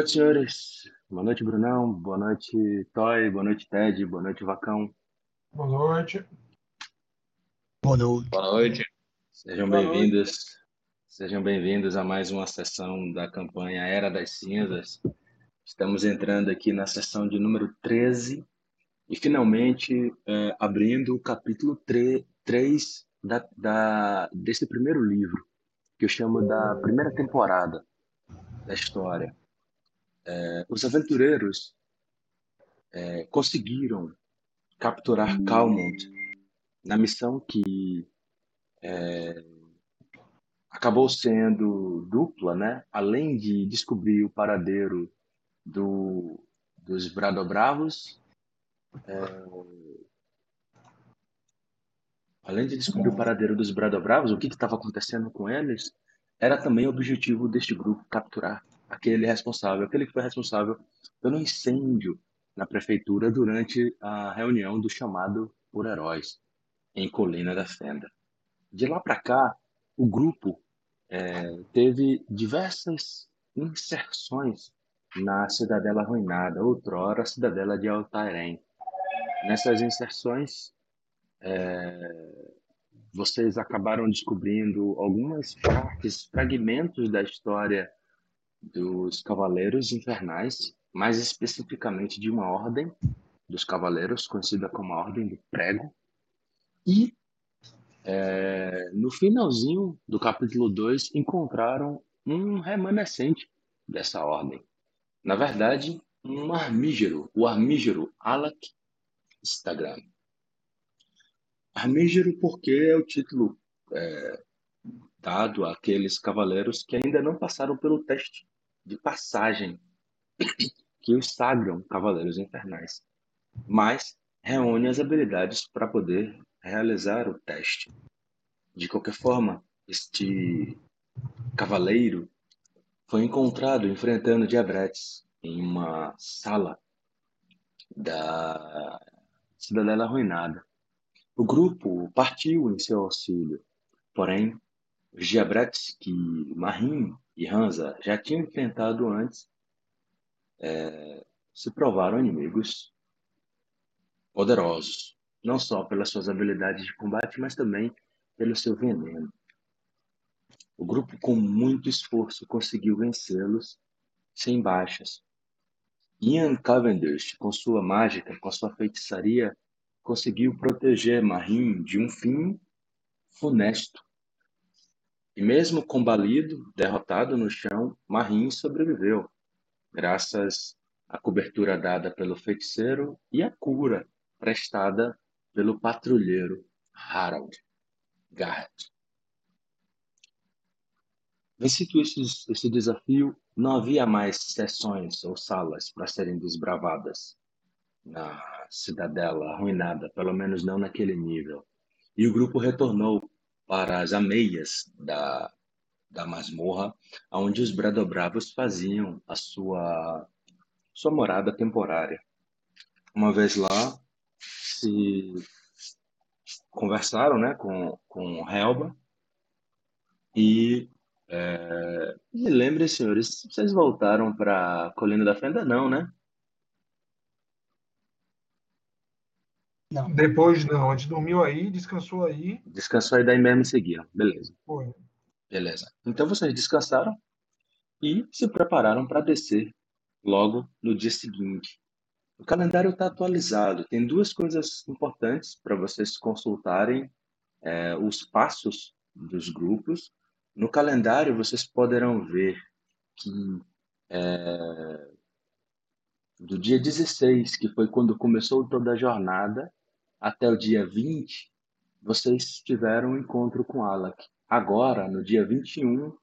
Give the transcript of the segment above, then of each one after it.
Boa noite, senhores. Boa noite, Brunão. Boa noite, Toy. Boa noite, Ted. Boa noite, Vacão. Boa noite. Boa noite. Boa noite. Sejam bem-vindos. Sejam bem-vindos a mais uma sessão da campanha Era das Cinzas. Estamos entrando aqui na sessão de número 13 e finalmente é, abrindo o capítulo 3 da, da, desse primeiro livro, que eu chamo da primeira temporada da história. É, os aventureiros é, conseguiram capturar Calmont na missão que é, acabou sendo dupla, né? Além de descobrir o paradeiro do, dos Bradobravos, é, além de descobrir o paradeiro dos Bradobravos, o que estava acontecendo com eles, era também o objetivo deste grupo capturar aquele responsável, aquele que foi responsável pelo incêndio na prefeitura durante a reunião do chamado por heróis em Colina da Fenda. De lá para cá, o grupo é, teve diversas inserções na Cidadela Arruinada, outrora Cidadela de Altairém. Nessas inserções, é, vocês acabaram descobrindo algumas partes, fragmentos da história dos Cavaleiros Infernais, mais especificamente de uma ordem dos Cavaleiros, conhecida como a Ordem do Prego. E é, no finalzinho do capítulo 2 encontraram um remanescente dessa ordem. Na verdade, um armígero, o armígero Alak Instagram. Armígero porque é o título é, dado àqueles cavaleiros que ainda não passaram pelo teste de passagem que os sagram cavaleiros infernais, mas reúne as habilidades para poder realizar o teste. De qualquer forma, este cavaleiro foi encontrado enfrentando diabretes em uma sala da Cidadela Arruinada. O grupo partiu em seu auxílio, porém, que Marim e Hansa já tinham enfrentado antes é, se provaram inimigos poderosos, não só pelas suas habilidades de combate, mas também pelo seu veneno. O grupo, com muito esforço, conseguiu vencê-los sem baixas. Ian Cavendish, com sua mágica, com sua feitiçaria, conseguiu proteger Marim de um fim funesto. E mesmo combalido, derrotado no chão, Marim sobreviveu, graças à cobertura dada pelo feiticeiro e à cura prestada pelo patrulheiro Harold Garrett. Vencido esse, esse desafio, não havia mais sessões ou salas para serem desbravadas na cidadela arruinada, pelo menos não naquele nível. E o grupo retornou para as ameias da, da masmorra, onde os Bradobravos faziam a sua, sua morada temporária. Uma vez lá, se conversaram né, com, com Helba e é, me lembrem, senhores, vocês voltaram para Colina da Fenda? Não, né? Não. Depois não, a gente dormiu aí, descansou aí. Descansou aí daí mesmo seguiram. Beleza. Foi. Beleza. Então vocês descansaram e se prepararam para descer logo no dia seguinte. O calendário está atualizado. Tem duas coisas importantes para vocês consultarem é, os passos dos grupos. No calendário vocês poderão ver que é, do dia 16, que foi quando começou toda a jornada, até o dia 20, vocês tiveram um encontro com Alak. Agora, no dia 21,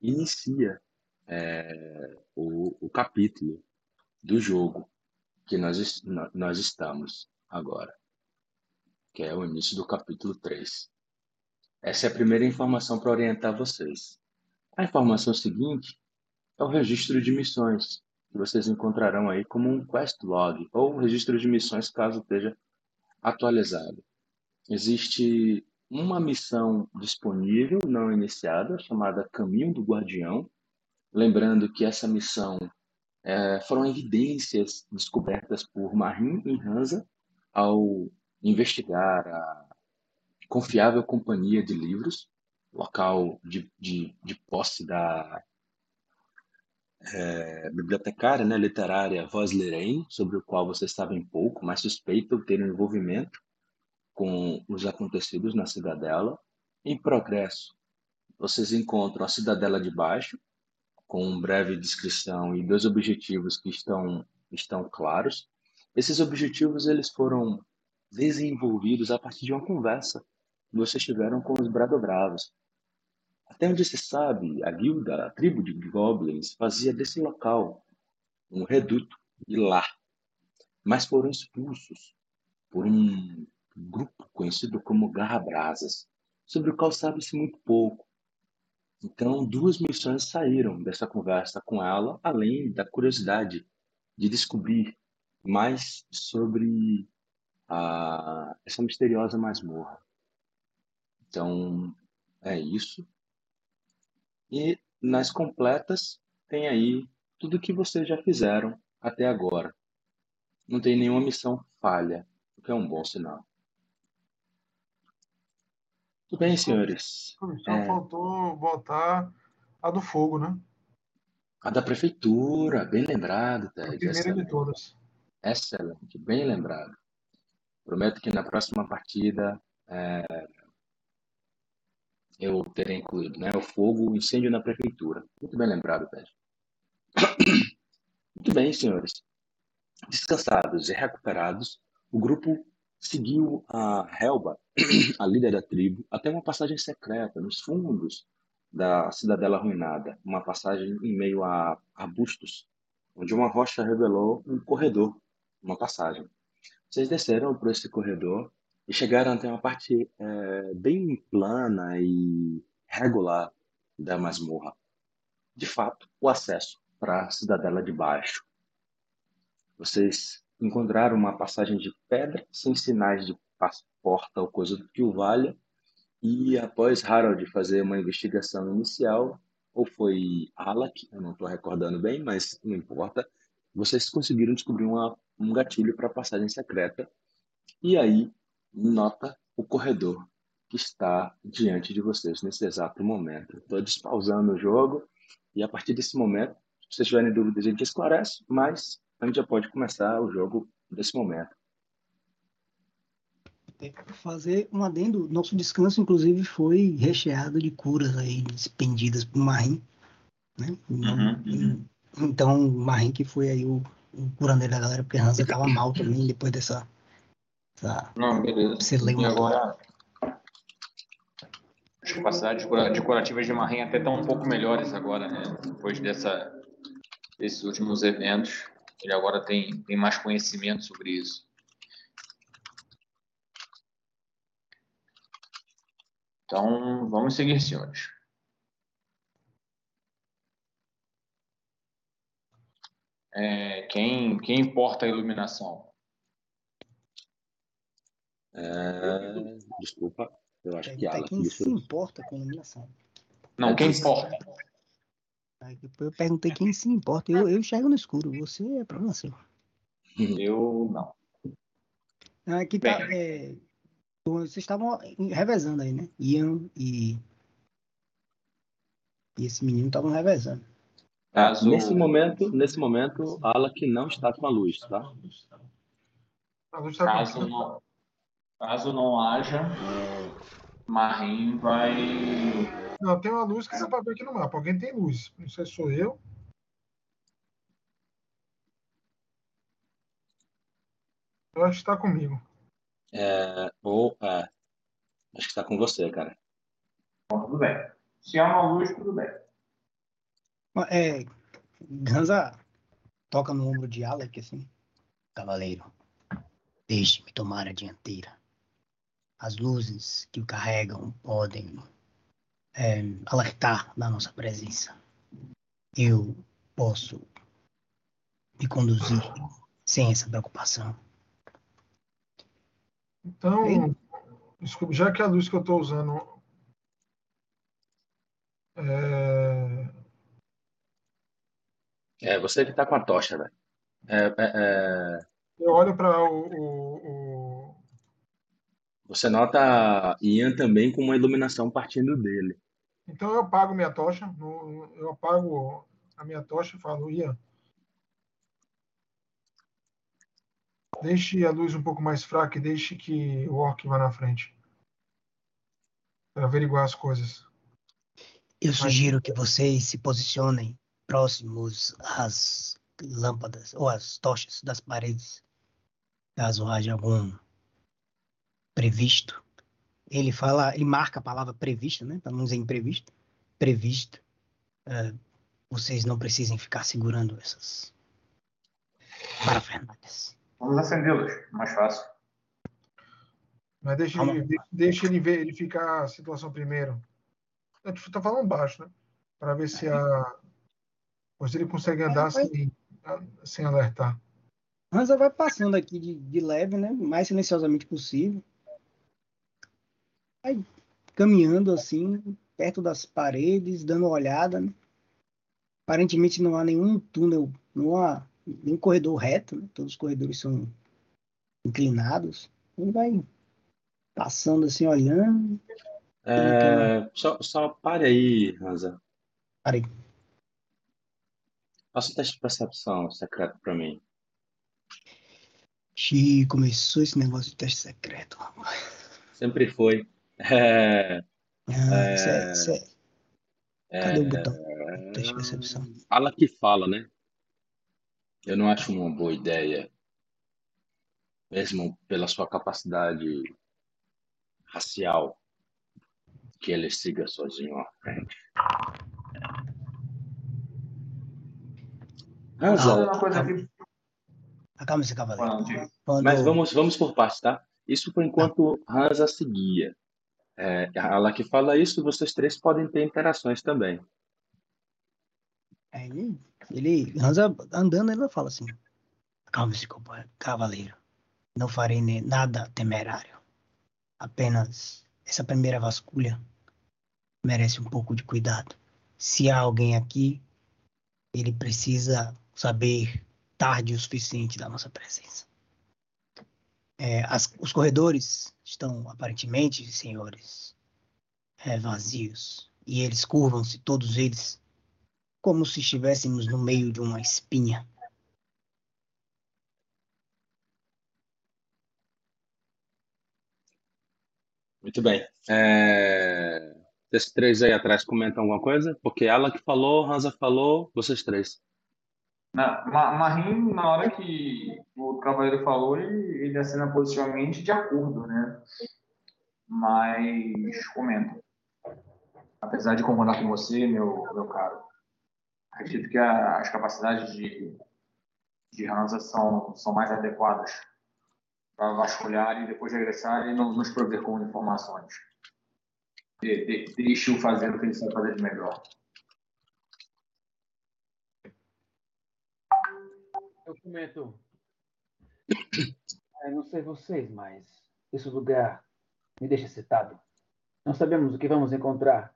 inicia é, o, o capítulo do jogo que nós, nós estamos agora, que é o início do capítulo 3. Essa é a primeira informação para orientar vocês. A informação seguinte é o registro de missões, que vocês encontrarão aí como um quest log, ou um registro de missões caso esteja atualizado. Existe uma missão disponível, não iniciada, chamada Caminho do Guardião, lembrando que essa missão é, foram evidências descobertas por Marim e Hansa ao investigar a confiável companhia de livros, local de, de, de posse da é, bibliotecária né, literária Voslerem, sobre o qual vocês sabem pouco, mas suspeitam ter um envolvimento com os acontecidos na cidadela. Em progresso, vocês encontram a cidadela de baixo, com uma breve descrição e dois objetivos que estão, estão claros. Esses objetivos eles foram desenvolvidos a partir de uma conversa que vocês tiveram com os Bradobravos. Até onde se sabe, a guilda, a tribo de goblins, fazia desse local um reduto e lar, mas foram expulsos por um grupo conhecido como Garrabrasas, sobre o qual sabe-se muito pouco. Então, duas missões saíram dessa conversa com ela, além da curiosidade de descobrir mais sobre a, essa misteriosa masmorra. Então, é isso. E nas completas tem aí tudo que vocês já fizeram até agora. Não tem nenhuma missão falha, o que é um bom sinal. Tudo bem, senhores. Só é... faltou botar a do fogo, né? A da prefeitura, bem lembrado, Ted. A primeira excelente. de todas. Excelente, bem lembrado. Prometo que na próxima partida é, eu terei incluído, né? O fogo, o incêndio na prefeitura. Muito bem lembrado, Ted. Muito bem, senhores. Descansados e recuperados, o grupo seguiu a Helba, a líder da tribo, até uma passagem secreta nos fundos da cidadela arruinada, uma passagem em meio a arbustos, onde uma rocha revelou um corredor, uma passagem. Vocês desceram por esse corredor e chegaram até uma parte é, bem plana e regular da masmorra. De fato, o acesso para a cidadela de baixo. Vocês encontraram uma passagem de pedra sem sinais de porta ou coisa que o valha. E após Harold fazer uma investigação inicial, ou foi Alak, eu não estou recordando bem, mas não importa, vocês conseguiram descobrir uma, um gatilho para a passagem secreta. E aí nota o corredor que está diante de vocês nesse exato momento. Estou despausando o jogo e a partir desse momento, se vocês tiverem dúvidas, a gente esclarece, mas a gente já pode começar o jogo desse momento. Fazer um adendo, nosso descanso, inclusive, foi recheado de curas aí expendidas por Marim, né? Uhum, uhum. Então, Marim que foi aí o, o curandeiro da galera, porque Hansa estava mal também depois dessa Tá. Não, beleza. Você uma... E agora, as capacidades de curativas de Marrinha até estão um pouco melhores agora, né? Depois dessa, desses últimos eventos. Ele agora tem, tem mais conhecimento sobre isso. Então, vamos seguir, senhores. É, quem, quem importa a iluminação? É, desculpa, eu acho que ela. Quem se importa com iluminação? Não, quem importa? Eu perguntei quem se importa. Eu, eu enxergo no escuro. Você é problema seu. Eu não. Aqui tá. É, vocês estavam revezando aí, né? Ian e. E esse menino estavam revezando. Caso... Nesse momento, nesse momento, Alak não está com a luz, tá? A luz tá Caso não, Caso não haja, Marim vai. Não, tem uma luz que dá para ver aqui no mapa. Alguém tem luz. Não sei se sou eu. Eu acho que está comigo. É, ou, é, acho que está com você, cara. Bom, tudo bem. Se há uma luz, tudo bem. É, Ganza toca no ombro de Alec, assim. Cavaleiro, deixe-me tomar a dianteira as luzes que o carregam podem é, alertar da nossa presença. Eu posso me conduzir sem essa preocupação. Então, desculpe, já que a luz que eu estou usando é, É, você que tá com a tocha, velho. É, é, é... Eu olho para o, o, o, Você nota Ian também com uma iluminação partindo dele. Então eu apago minha tocha, eu apago a minha tocha e falo, Ian, deixe a luz um pouco mais fraca e deixe que o orc vá na frente. Para averiguar as coisas. Eu sugiro que vocês se posicionem próximos às lâmpadas ou às tochas das paredes, caso haja algum previsto. Ele fala, ele marca a palavra previsto, né? Para não dizer imprevisto. Previsto. Uh, vocês não precisem ficar segurando essas parafernálias. Vamos acendê-los, mais fácil. Mas deixa ele, deixa ele verificar a situação primeiro. A gente tá falando baixo, né? Para ver se a. Pois ele consegue andar é, sem, sem alertar. Hansa vai passando aqui de, de leve, né? Mais silenciosamente possível. Vai caminhando assim, perto das paredes, dando uma olhada. Né? Aparentemente não há nenhum túnel, não há nenhum corredor reto, né? todos os corredores são inclinados. Ele vai passando assim, olhando. É, só, só pare aí, Hansa. Parei. Faça um teste de percepção secreto para mim. Xiii, começou esse negócio de teste secreto. Sempre foi. É, ah, é, cê, é, Cadê o botão? Teste de percepção. Fala que fala, né? Eu não acho uma boa ideia, mesmo pela sua capacidade racial, que ele siga sozinho à frente. Hansa, ah, aqui. Acalma esse cavaleiro. Quando... Mas vamos, vamos por partes, tá? Isso foi enquanto Hansa seguia. É, ela que fala isso, vocês três podem ter interações também. É, ele, andando, ele fala assim: Calma-se, cavaleiro. Não farei nada temerário. Apenas essa primeira vasculha merece um pouco de cuidado. Se há alguém aqui, ele precisa saber tarde o suficiente da nossa presença. É, as, os corredores estão aparentemente, senhores, é, vazios. E eles curvam-se, todos eles, como se estivéssemos no meio de uma espinha. Muito bem. É... Esses três aí atrás comentam alguma coisa? Porque ela que falou, Hansa falou, vocês três. Na, Marim, na hora que o cavaleiro falou, ele, ele assina positivamente de acordo, né? Mas comenta. Apesar de concordar com você, meu, meu caro, acredito que a, as capacidades de, de Hansa são, são mais adequadas para vasculhar e depois regressar e nos prover com informações. De, de, deixe-o fazer o que ele sabe fazer de melhor. Eu comento. É, não sei vocês, mas esse lugar me deixa excitado. Não sabemos o que vamos encontrar.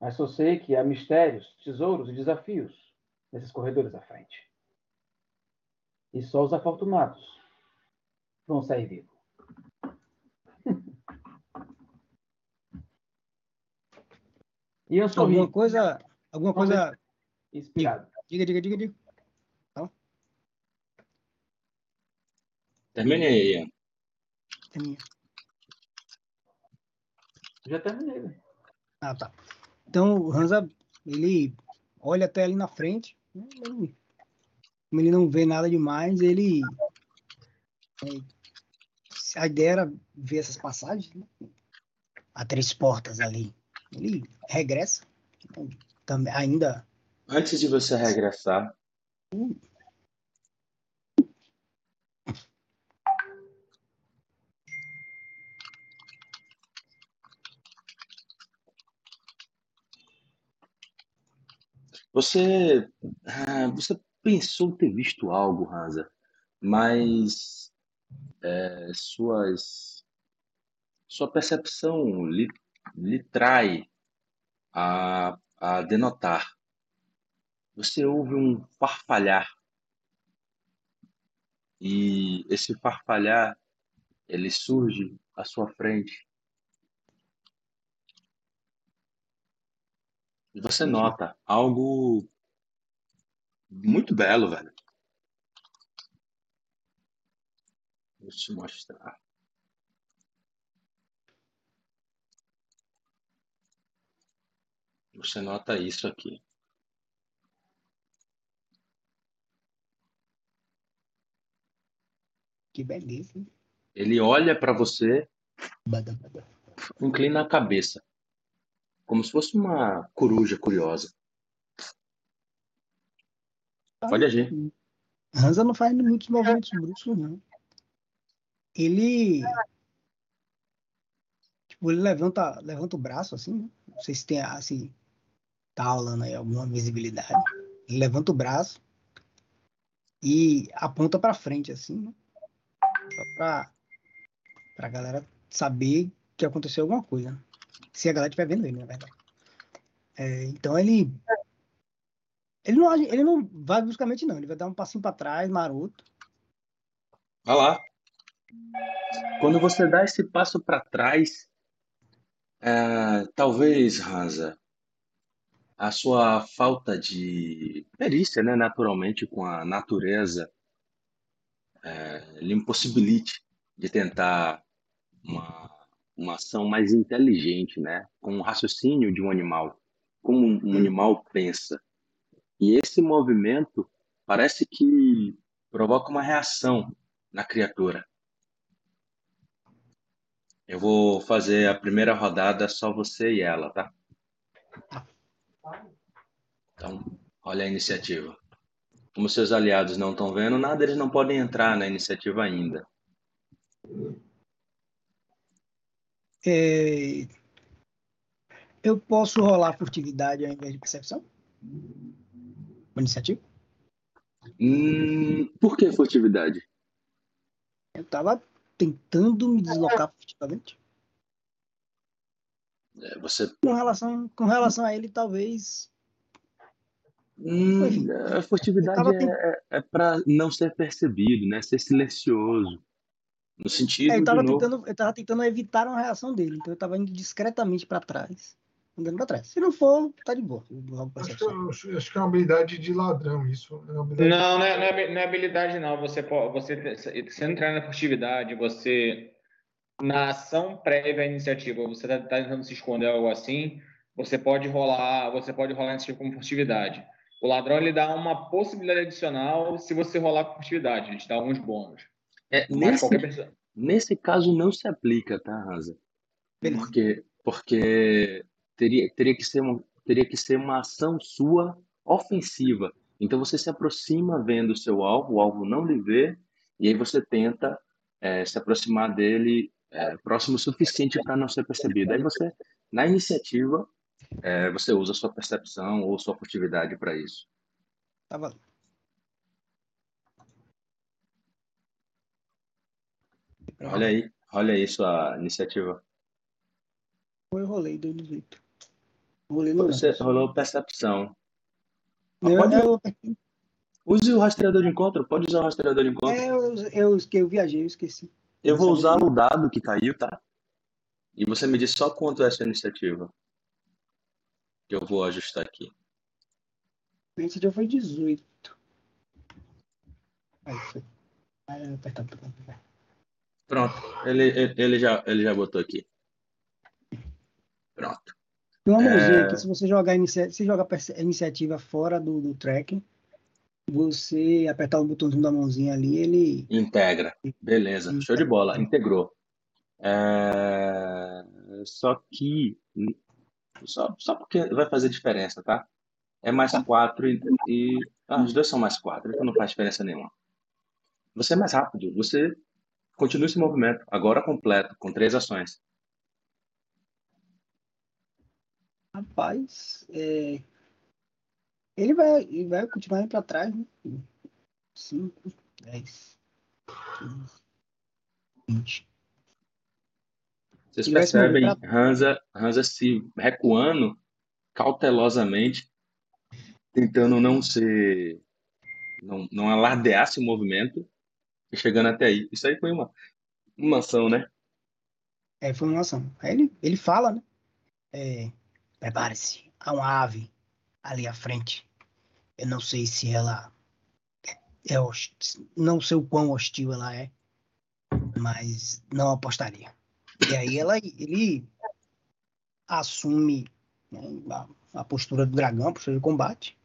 Mas só sei que há mistérios, tesouros e desafios nesses corredores à frente. E só os afortunados vão sair vivos. e eu sorri. Alguma coisa. Alguma coisa. Inspirado. Diga, diga, diga, diga. Terminei, Ian. Terminei. Já terminei, Ah, tá. Então, o Hansa, ele olha até ali na frente, né, ele, como ele não vê nada demais, ele... É, a ideia era ver essas passagens, né? Há três portas ali. Ele regressa, também, ainda... Antes de você regressar, hum. Você, ah, você pensou ter visto algo, Hansa, mas é, suas, sua percepção lhe, lhe trai a, a denotar você ouve um farfalhar. E esse farfalhar, ele surge à sua frente. Você nota algo muito belo, velho. Vou te mostrar. Você nota isso aqui. Que beleza. Ele olha para você, inclina a cabeça, como se fosse uma coruja curiosa. Pode agir. Hansa não faz muitos movimentos bruscos, não. Ele. Tipo, ele levanta, levanta o braço assim, né? Não sei se tem assim. Tá rolando aí alguma visibilidade. Ele levanta o braço e aponta para frente, assim, né? Só pra, pra galera saber que aconteceu alguma coisa. Se a galera estiver vendo ele, na verdade. É, então ele ele não, ele não vai bruscamente, não. Ele vai dar um passinho para trás, maroto. Vai lá. Quando você dá esse passo para trás, é, talvez, Hansa, a sua falta de perícia, né, naturalmente, com a natureza, é, lhe impossibilite de tentar uma, uma ação mais inteligente, né, com o raciocínio de um animal, como um hum. animal pensa. E esse movimento parece que provoca uma reação na criatura. Eu vou fazer a primeira rodada só você e ela, tá? Então, olha a iniciativa. Como seus aliados não estão vendo nada, eles não podem entrar na iniciativa ainda. É... Eu posso rolar furtividade ao invés de percepção? Uma iniciativa? Hum, por que furtividade? Eu tava tentando me deslocar furtivamente. É, você... com, relação, com relação a ele, talvez. Hum, a furtividade é, é, é para não ser percebido, né? Ser silencioso. No sentido. É, eu, tava tentando, eu tava tentando evitar uma reação dele, então eu tava indo discretamente para trás andando para trás. Se não for, tá de boa. Acho que, acho que, é uma habilidade de ladrão isso. É não, não, não, é, não é habilidade não. Você você, você entrar na furtividade, você na ação prévia à iniciativa, você está tá tentando se esconder algo assim, você pode rolar, você pode rolar iniciativa como furtividade. O ladrão ele dá uma possibilidade adicional se você rolar com furtividade, ele te dá alguns bônus. É, nesse, nesse caso não se aplica, tá, Rasa? Porque, porque teria, teria, que ser uma, teria que ser uma ação sua ofensiva. Então você se aproxima vendo o seu alvo, o alvo não lhe vê, e aí você tenta é, se aproximar dele é, próximo o suficiente para não ser percebido. Aí você, na iniciativa, é, você usa sua percepção ou sua furtividade para isso. Tá Olha aí, olha aí sua iniciativa. Eu rolei do jeito. Você rolou percepção. Eu, pode... eu... Use o rastreador de encontro. Pode usar o rastreador de encontro. É, eu, eu, eu viajei, eu esqueci. Eu vou usar o dado que caiu, tá? E você me diz só quanto é essa iniciativa. Que eu vou ajustar aqui. A iniciativa foi 18. Aí foi. Aí apertar Pronto. Ele, ele, já, ele já botou aqui. Pronto. Tem uma mãozinha é... se você jogar inicia... se jogar a iniciativa fora do, do tracking, você apertar o botãozinho da mãozinha ali, ele. Integra. Beleza. Integra. Show de bola. Integrou. É... Só que. Só, só porque vai fazer diferença, tá? É mais tá. quatro e. e... Ah, os dois são mais quatro, então não faz diferença nenhuma. Você é mais rápido. Você continua esse movimento, agora completo, com três ações. Rapaz, é... ele, vai, ele vai continuar indo para trás, né? 5, 10, 15, 20. Vocês percebem. Hansa, Hansa se recuando cautelosamente, tentando não ser. não, não alardear esse movimento chegando até aí. Isso aí foi uma, uma ação, né? É, foi uma ação. Aí ele, ele fala, né? É, Prepare-se, há uma ave ali à frente. Eu não sei se ela é não sei o quão hostil ela é, mas não apostaria. E aí ela, ele assume né, a, a, postura do dragão, a postura de combate,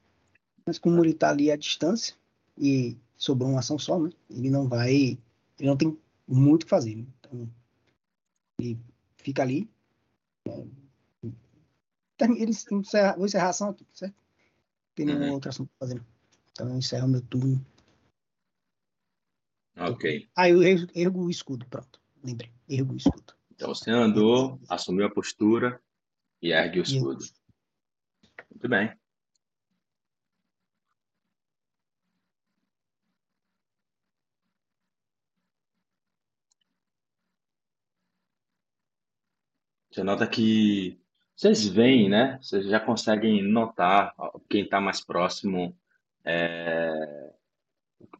mas como ele está ali à distância e sobrou uma ação só, né? Ele não vai, ele não tem muito o que fazer. Né? Então, ele fica ali. Né? Ele encerra, vou encerrar a ação aqui, certo? Não tem nenhuma uhum. outra ação para fazer. Então eu encerro meu turno. Ok. Ah, eu ergo, ergo o escudo, pronto. Lembrei. Ergo o escudo. Então você andou, assumiu a postura e ergue o escudo. Muito bem. Você nota que vocês veem, né? Vocês já conseguem notar quem está mais próximo. É...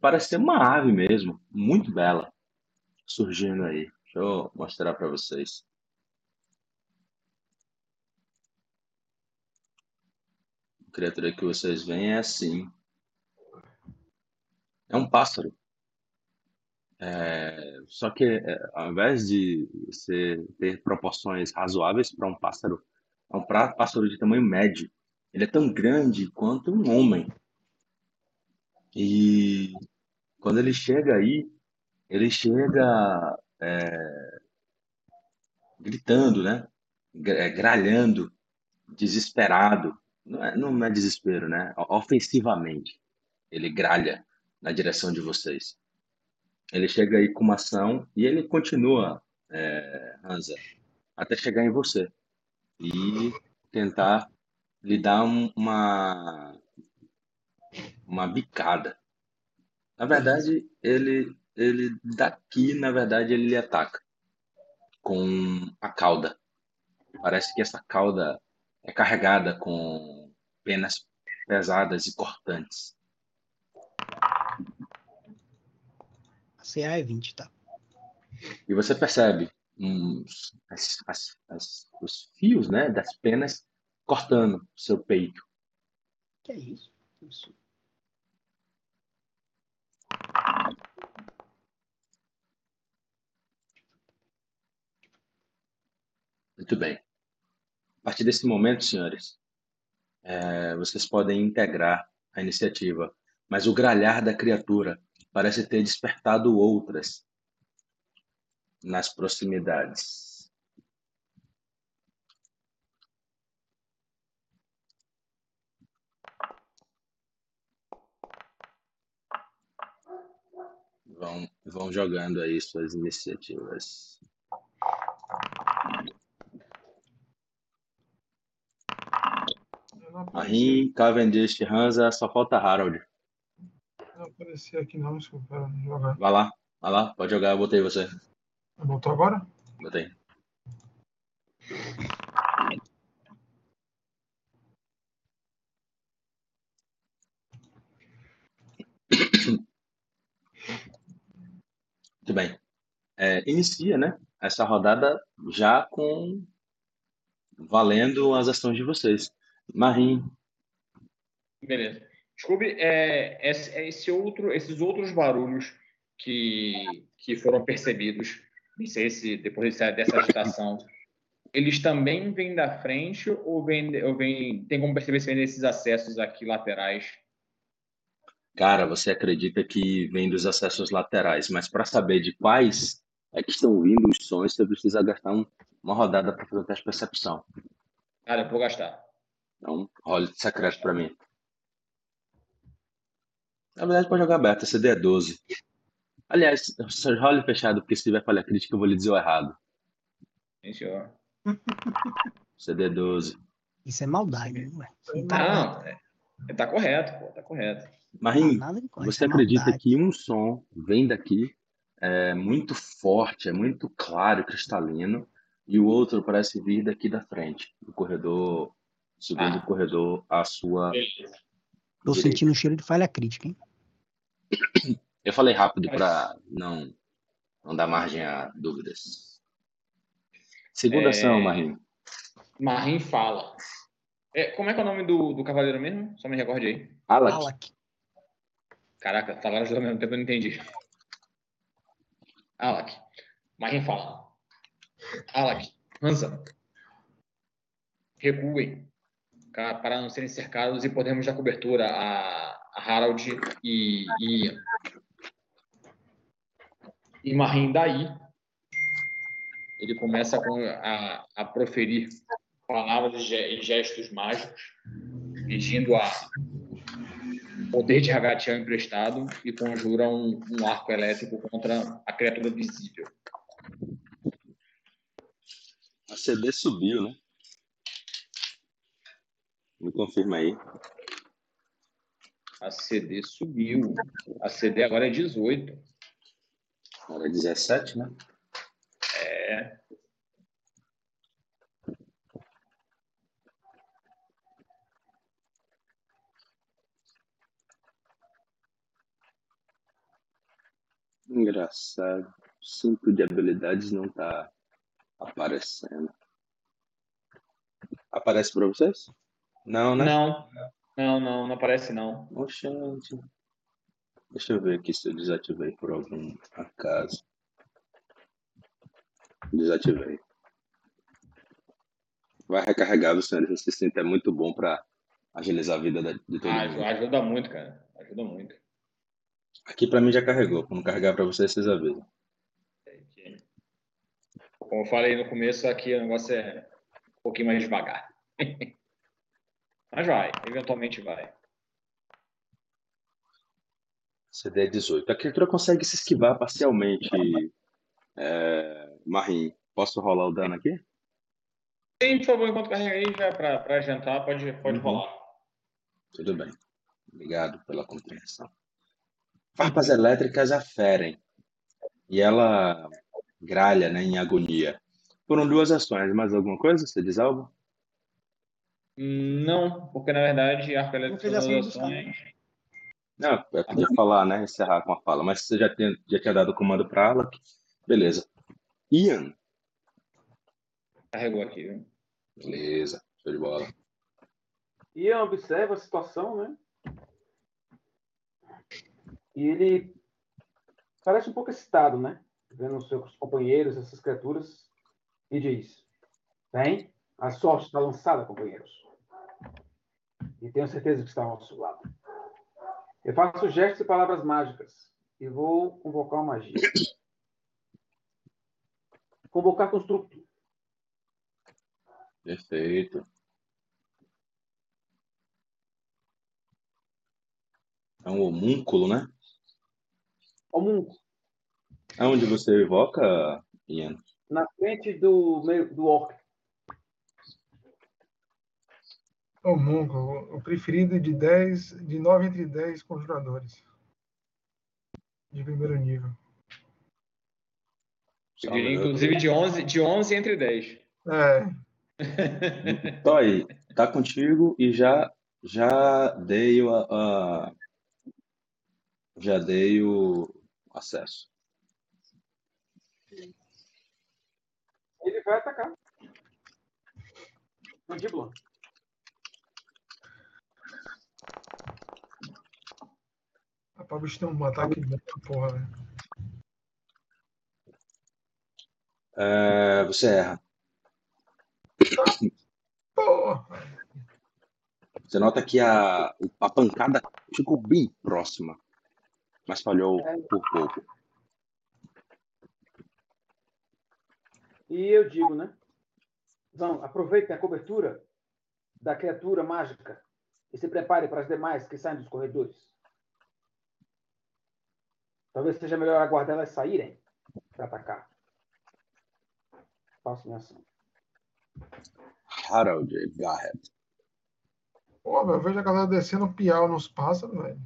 Parece ser uma ave mesmo, muito bela, surgindo aí. Deixa eu mostrar para vocês. A criatura que vocês veem é assim. É um pássaro. É, só que é, ao invés de você ter proporções razoáveis para um pássaro, um pássaro de tamanho médio. Ele é tão grande quanto um homem. E quando ele chega aí, ele chega é, gritando, né? É, gralhando, desesperado. Não é, não é desespero, né? Ofensivamente. Ele gralha na direção de vocês. Ele chega aí com uma ação e ele continua, é, Hansa, até chegar em você e tentar lhe dar um, uma uma bicada. Na verdade, ele ele daqui, na verdade, ele lhe ataca com a cauda. Parece que essa cauda é carregada com penas pesadas e cortantes. CA é 20, tá? E você percebe as, as, as, os fios né, das penas cortando seu peito. Que é isso? isso. Muito bem. A partir desse momento, senhores, é, vocês podem integrar a iniciativa, mas o gralhar da criatura parece ter despertado outras nas proximidades. Vão, vão jogando aí suas iniciativas. Marim, Cavendish, Hansa, só falta Harold. Não apareceu aqui não, desculpa. Jogar. Vai lá, vai lá, pode jogar, eu botei você. Botou agora? Botei. Muito bem. É, inicia, né? Essa rodada já com valendo as ações de vocês. Marim. Beleza. Desculpe, é, é, esse outro, esses outros barulhos que, que foram percebidos, não sei se depois dessa agitação, eles também vêm da frente ou vêm, ou vêm tem como perceber se vem desses acessos aqui laterais? Cara, você acredita que vem dos acessos laterais, mas para saber de quais é que estão vindo os sons, você precisa gastar um, uma rodada para fazer o teste de percepção. Cara, eu vou gastar. Então, role secreto para mim. Na verdade, pode jogar aberto, CD é 12. Aliás, só role fechado, porque se tiver falha crítica, eu vou lhe dizer o errado. Sim, senhor. CD 12. Isso é maldade, né? Não, é, tá correto, pô, tá correto. Marinho, você é acredita maldade. que um som vem daqui, é muito forte, é muito claro, cristalino, e o outro parece vir daqui da frente, do corredor, segundo ah. corredor à sua Tô Direito. sentindo o cheiro de falha crítica, hein? Eu falei rápido para não, não dar margem a dúvidas. Segunda É. ação, Marinho. Marim fala. É, como é que é o nome do, do cavaleiro mesmo? Só me recorde aí. Alak. Alak. Caraca, falaram ao mesmo tempo, eu não entendi. Alak. Marim fala. Alak, Hansa. Recuem. Para não serem cercados e podemos dar cobertura a Harald e, e Ian. E Marim daí, ele começa com a, a proferir palavras e e gestos mágicos, pedindo a poder de Hagatiel emprestado e conjura um, um arco elétrico contra a criatura visível. A CD subiu, né? Me confirma aí. A CD subiu. A CD agora é 18. Era 17, né? É. Engraçado. O cinto de habilidades não tá aparecendo. Aparece pra vocês? Não, né? Não, não, não, não aparece não. Oxente. Deixa eu ver aqui se eu desativei por algum acaso. Desativei. Vai recarregar, senhores. Esse cinto é muito bom pra agilizar a vida da- de todo Ah, mundo. ajuda muito, cara. Ajuda muito. Aqui pra mim já carregou. Quando carregar pra vocês, vocês avisam. Como eu falei no começo, aqui o negócio é um pouquinho mais devagar. Mas vai, eventualmente vai. CD 18. A criatura consegue se esquivar parcialmente. É... Marim, posso rolar o dano aqui? Sim, por favor, enquanto carrega aí, já pra, pra adiantar, pode, pode Uhum. rolar. Tudo bem. Obrigado pela compreensão. Farpas elétricas aferem. E ela gralha, né, em agonia. Foram duas ações. Mais alguma coisa? Você diz algo? Não, porque na verdade arco elétrico fez são ação duas dos ações. Não, eu podia falar, né? Encerrar com a fala. Mas você já tinha, já tinha dado o comando para ela. Beleza. Ian. Carregou aqui, viu? Beleza. Show de bola. Ian observa a situação, né? E ele parece um pouco excitado, né? Vendo os seus companheiros, essas criaturas, e diz: Bem, a sorte está lançada, companheiros. E tenho certeza que está ao nosso lado. Eu faço gestos e palavras mágicas e vou convocar uma magia. Convocar construto. Perfeito. É um homúnculo, né? Homúnculo. Aonde você evoca, Ian? Na frente do meio do orc. O Mungo, o preferido de 10, de 9 entre 10 conjuradores. De primeiro nível. Inclusive de 11, de 11 entre 10. É, Toy, tá contigo e já já dei o a, a- já dei o acesso. Ele vai atacar. Mandíbula. Rapaz, o bicho tem um ataque muito porra, velho. É, você erra. Porra! Você nota que a, a pancada ficou bem próxima, mas falhou por pouco. E eu digo, né? Vão, aproveitem a cobertura da criatura mágica e se prepare para as demais que saem dos corredores. Talvez seja melhor aguardar elas saírem para atacar. Faço minha ação. Harold Garrett. Pô, velho, eu vejo a galera descendo piau nos pássaros, velho.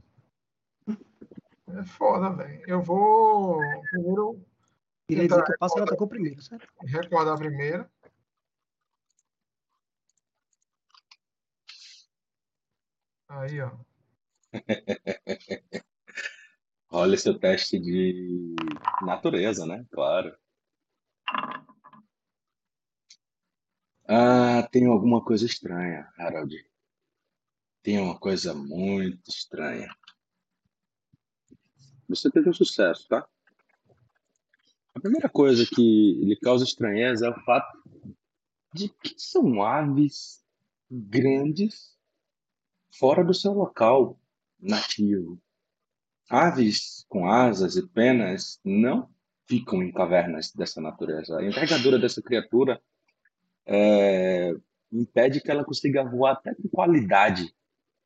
É foda, velho. Eu vou primeiro Queria dizer que o pássaro atacou primeiro, certo? recordar a primeira. Aí, ó. Olha seu teste de natureza, né? Claro. Ah, tem alguma coisa estranha, Harold. Tem uma coisa muito estranha. Você teve um sucesso, tá? A primeira coisa que lhe causa estranheza é o fato de que são aves grandes fora do seu local nativo. Aves com asas e penas não ficam em cavernas dessa natureza. A envergadura dessa criatura é, impede que ela consiga voar até com qualidade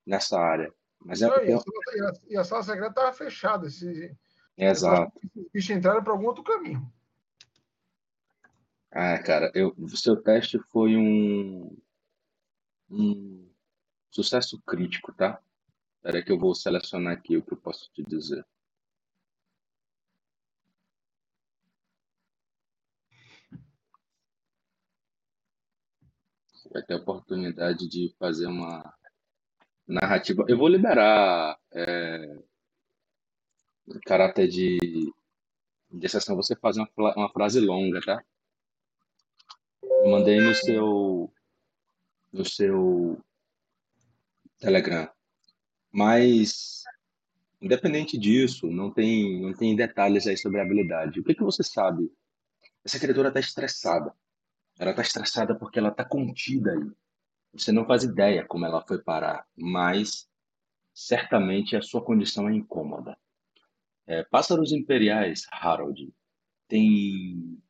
nessa área. Mas é e, a sala, e a sala secreta estava fechada. Esse, Exato. Esses bichos entraram para algum outro caminho. Ah, cara, eu, o seu teste foi um, um sucesso crítico, tá? Espera que eu vou selecionar aqui o que eu posso te dizer. Você vai ter a oportunidade de fazer uma narrativa. Eu vou liberar é, caráter de, de. Você fazer uma, uma frase longa, tá? Mandei no seu no seu Telegram. Mas independente disso, não tem não tem detalhes aí sobre a habilidade. O que que você sabe? Essa criatura está estressada. Ela está estressada porque ela está contida aí. Você não faz ideia como ela foi parar, mas certamente a sua condição é incômoda. É, pássaros imperiais, Harold, tem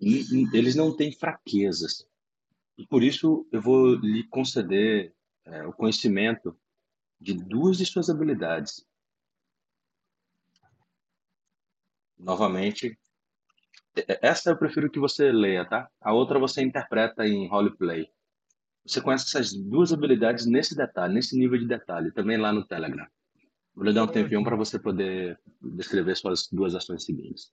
eles não têm fraquezas. E por isso eu vou lhe conceder é, o conhecimento de duas de suas habilidades. Novamente, essa eu prefiro que você leia, tá? A outra você interpreta em roleplay. Você conhece essas duas habilidades nesse detalhe, nesse nível de detalhe, também lá no Telegram. Vou lhe dar um tempinho para você poder descrever suas duas ações seguintes.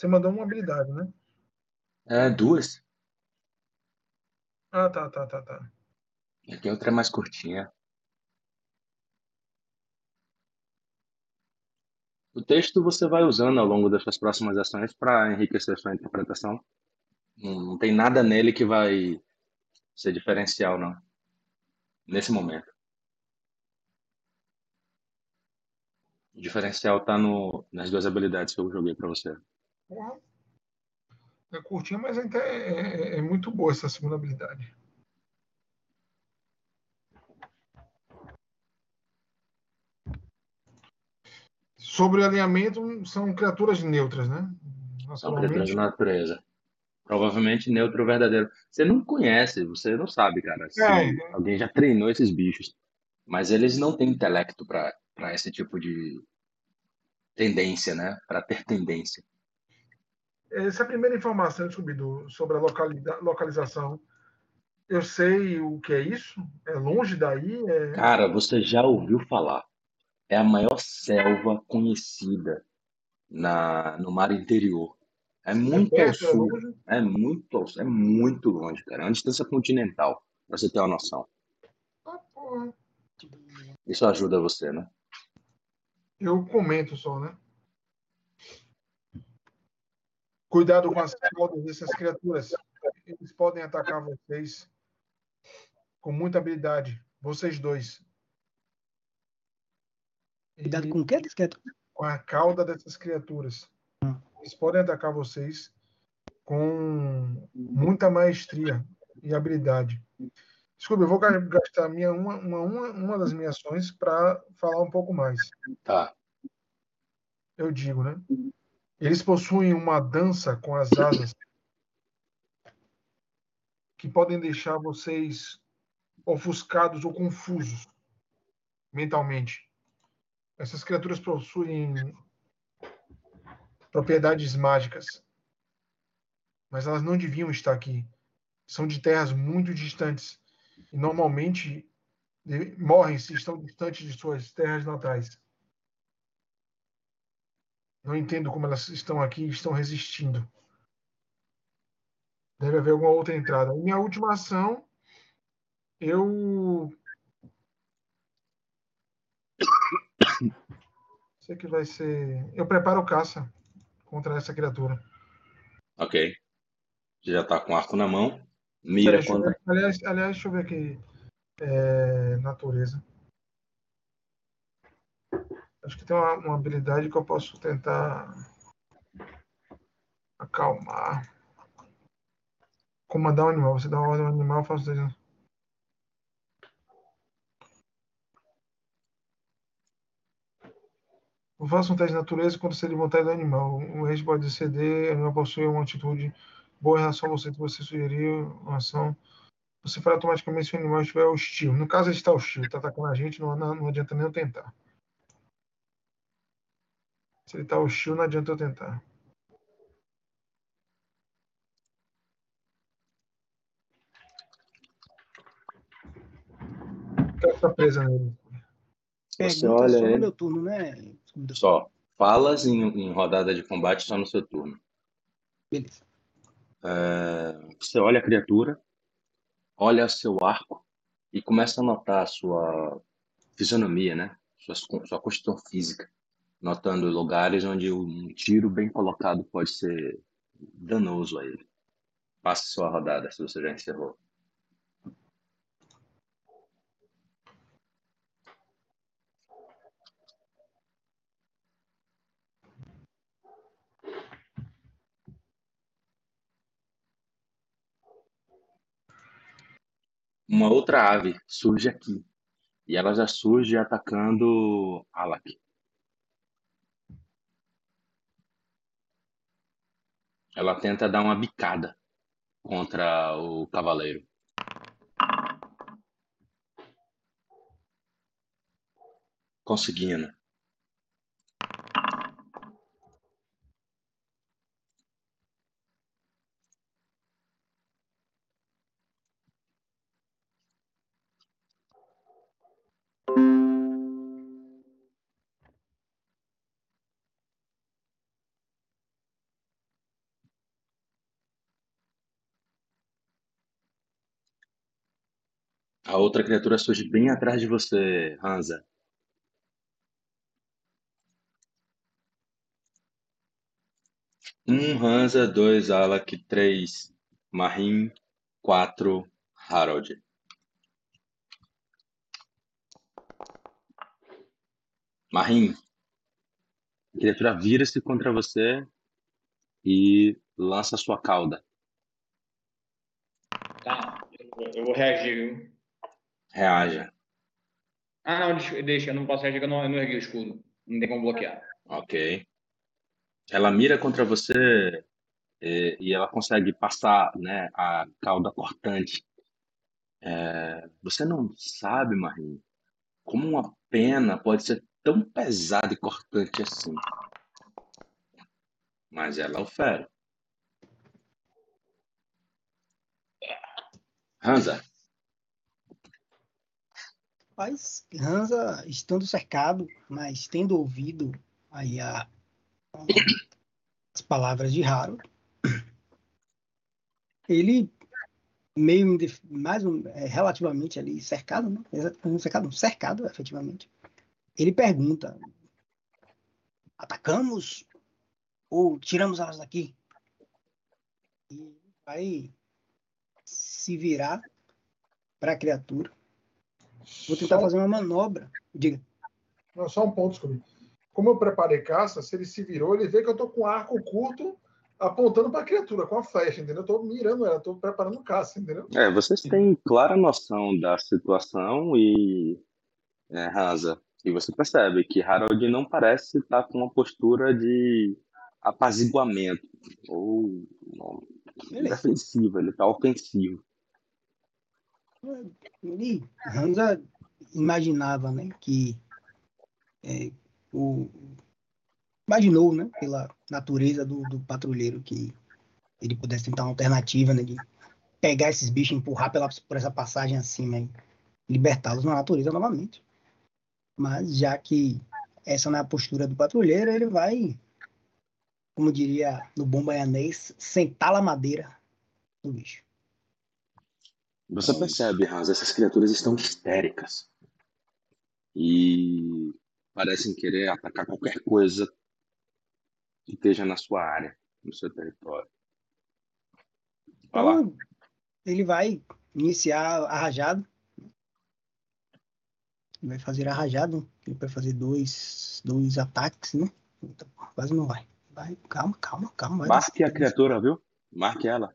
Você mandou uma habilidade, né? É, duas. Ah, tá, tá, tá, tá. Aqui a outra é mais curtinha. O texto você vai usando ao longo das suas próximas ações para enriquecer sua interpretação. Não, não tem nada nele que vai ser diferencial, não. Nesse momento. O diferencial está no, nas duas habilidades que eu joguei para você. Porra. É curtinha, mas é, é, é muito boa essa segunda habilidade. Sobre o alinhamento, são criaturas neutras, né? São criaturas de natureza. Provavelmente neutro verdadeiro. Você não conhece, você não sabe, cara. É. alguém já treinou esses bichos. Mas eles não têm intelecto para esse tipo de tendência, né? Para ter tendência. Essa é a primeira informação, Scooby-Doo, sobre a localida- localização. Eu sei o que é isso? É longe daí? É... Cara, você já ouviu falar. É a maior selva conhecida na, no mar interior. É muito ao perto, é sul. longe? É muito, ao- é muito longe, cara. É uma distância continental, pra você ter uma noção. Ah, porra. Isso ajuda você, né? Eu comento só, né? Cuidado com as caudas dessas criaturas. Eles podem atacar vocês com muita habilidade. Vocês dois. Cuidado com o que, com a cauda dessas criaturas. Eles podem atacar vocês com muita maestria e habilidade. Desculpa, eu vou gastar minha, uma, uma, uma das minhas ações para falar um pouco mais. Tá. Eu digo, né? Eles possuem uma dança com as asas que podem deixar vocês ofuscados ou confusos mentalmente. Essas criaturas possuem propriedades mágicas, mas elas não deviam estar aqui. São de terras muito distantes e normalmente morrem se estão distantes de suas terras natais. Não entendo como elas estão aqui e estão resistindo. Deve haver alguma outra entrada. Minha última ação, eu. Sei que vai ser. Eu preparo caça contra essa criatura. Ok. Já tá com arco na mão. Mira contra. Aliás, aliás, deixa eu ver aqui. É... Natureza. Acho que tem uma, uma habilidade que eu posso tentar acalmar. Comandar um animal. Você dá uma ordem ao animal, eu faço desenho. Faça um teste de natureza quando você de vontade do animal. O rei pode ceder, o animal possui uma atitude boa em relação a você que você sugeriu, uma ação. Você fará automaticamente se o animal estiver hostil. No caso, ele está hostil, está atacando a gente, não, não adianta nem eu tentar. Se ele está hostil, não adianta eu tentar. Tá presa nele. Você olha só no meu turno, né? Só. Falas em, em, rodada de combate só no seu turno. Beleza. É, você olha a criatura, olha seu arco e começa a notar a sua fisionomia, né? Sua, sua constituição física. Notando lugares onde um tiro bem colocado pode ser danoso a ele. Passe sua rodada se você já encerrou. uma outra ave surge aqui. E ela já surge atacando Alak. Ela tenta dar uma bicada contra o cavaleiro. Conseguindo. Outra criatura surge bem atrás de você, Hansa. Um Hansa, dois Alak, três Marim, quatro Harold. Marim, a criatura vira-se contra você e lança sua cauda. Tá, eu vou reagir? Reaja. Ah, não, deixa, eu não posso reagir, eu não, eu não ergui o escudo. Não tem como bloquear. Ok. Ela mira contra você e, e ela consegue passar né, a cauda cortante. É, você não sabe, Marinho, como uma pena pode ser tão pesada e cortante assim. Mas ela ofere. Hansa, Rapaz, Hansa, estando cercado, mas tendo ouvido aí a, as palavras de Harold, ele meio mais um, é, relativamente ali cercado, né? Cercado, cercado efetivamente. Ele pergunta: atacamos ou tiramos elas daqui? E vai se virar para a criatura Vou tentar só... fazer uma manobra. Diga. Não, só um ponto, desculpe. Como eu preparei caça, se ele se virou, ele vê que eu tô com arco curto apontando para a criatura com a flecha, entendeu? Eu tô mirando ela, tô preparando caça, entendeu? É, vocês têm clara noção da situação e é, Hansa, e você percebe que Harold não parece estar com uma postura de apaziguamento ou não, defensivo, ele está ofensivo. Ele, imaginava, né, que é, o imaginou, né, pela natureza do, do, patrulheiro que ele pudesse tentar uma alternativa, né, de pegar esses bichos, empurrar pela, por essa passagem acima e libertá-los na natureza novamente. Mas já que essa não é a postura do patrulheiro, ele vai, como diria no bom baianês, sentar a madeira do bicho. Você percebe, Hans, essas criaturas estão histéricas. E parecem querer atacar qualquer coisa que esteja na sua área, no seu território. Vai lá. Então, ele vai iniciar a rajada. Vai fazer a rajada. Ele vai fazer dois, dois ataques, né? Então, quase não vai. Vai, calma, calma, calma. Marque a criatura, viu? Marque ela.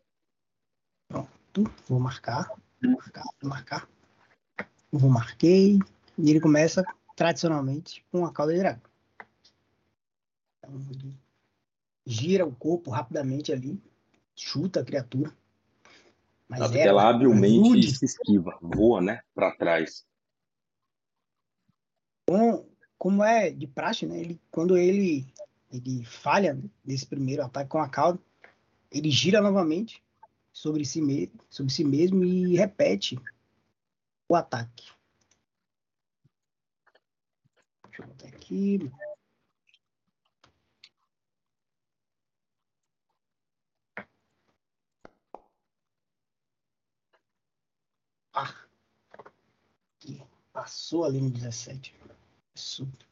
Pronto, vou marcar. Vou marcar, vou marcar. Vou marquei. E ele começa tradicionalmente com a cauda de dragão. Então, ele gira o corpo rapidamente ali, chuta a criatura. Mas ela, ela habilmente rude. se esquiva, voa, né, para trás. Como, como é de praxe, né? Ele, quando ele ele falha nesse primeiro ataque com a cauda, ele gira novamente sobre si mesmo, sobre si mesmo e repete o ataque. Deixa eu botar aqui. Ah, passou ali no 17. Absurdo.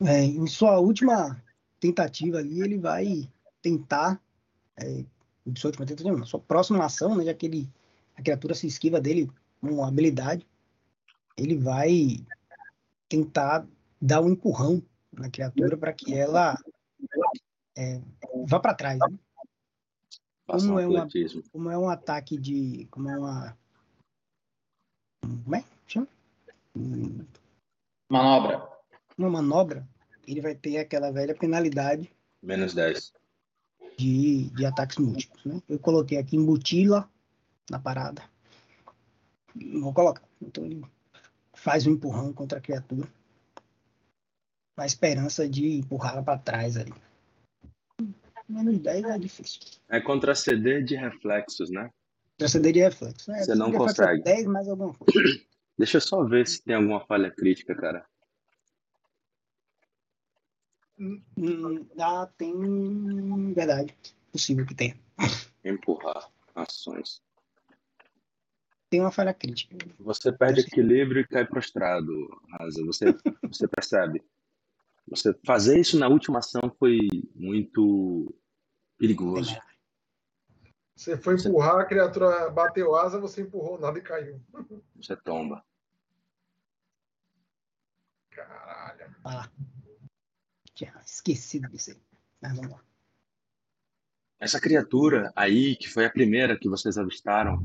É, em sua última tentativa ali, ele vai tentar. É, sua última tentativa, não, sua próxima ação, né, já que ele, a criatura se esquiva dele com uma habilidade, ele vai tentar dar um empurrão na criatura para que ela é, vá para trás. Né? Como, é uma, como é um ataque de. Como é uma. Como é? Chama? Manobra. Uma manobra, ele vai ter aquela velha penalidade. Menos 10. De, de ataques múltiplos. Né? Eu coloquei aqui embutila na parada. Vou colocar. Então ele faz um empurrão contra a criatura. Na esperança de empurrá-la para trás ali. Menos 10 é difícil. É contra CD de reflexos, né? Contra CD de reflexos. Né? Você não consegue. 10 mais alguma coisa. Deixa eu só ver se tem alguma falha crítica, cara. Hum, ah, tem. Verdade. Possível que tenha. Empurrar ações. Tem uma falha crítica. Você perde equilíbrio e cai prostrado, Asa. Você, você percebe. Você fazer isso na última ação foi muito perigoso. Você foi empurrar, a criatura bateu asa, você empurrou nada e caiu. Você tomba. Caralho. Ah, tinha esquecido disso aí. Mas vamos lá. Essa criatura aí, que foi a primeira que vocês avistaram,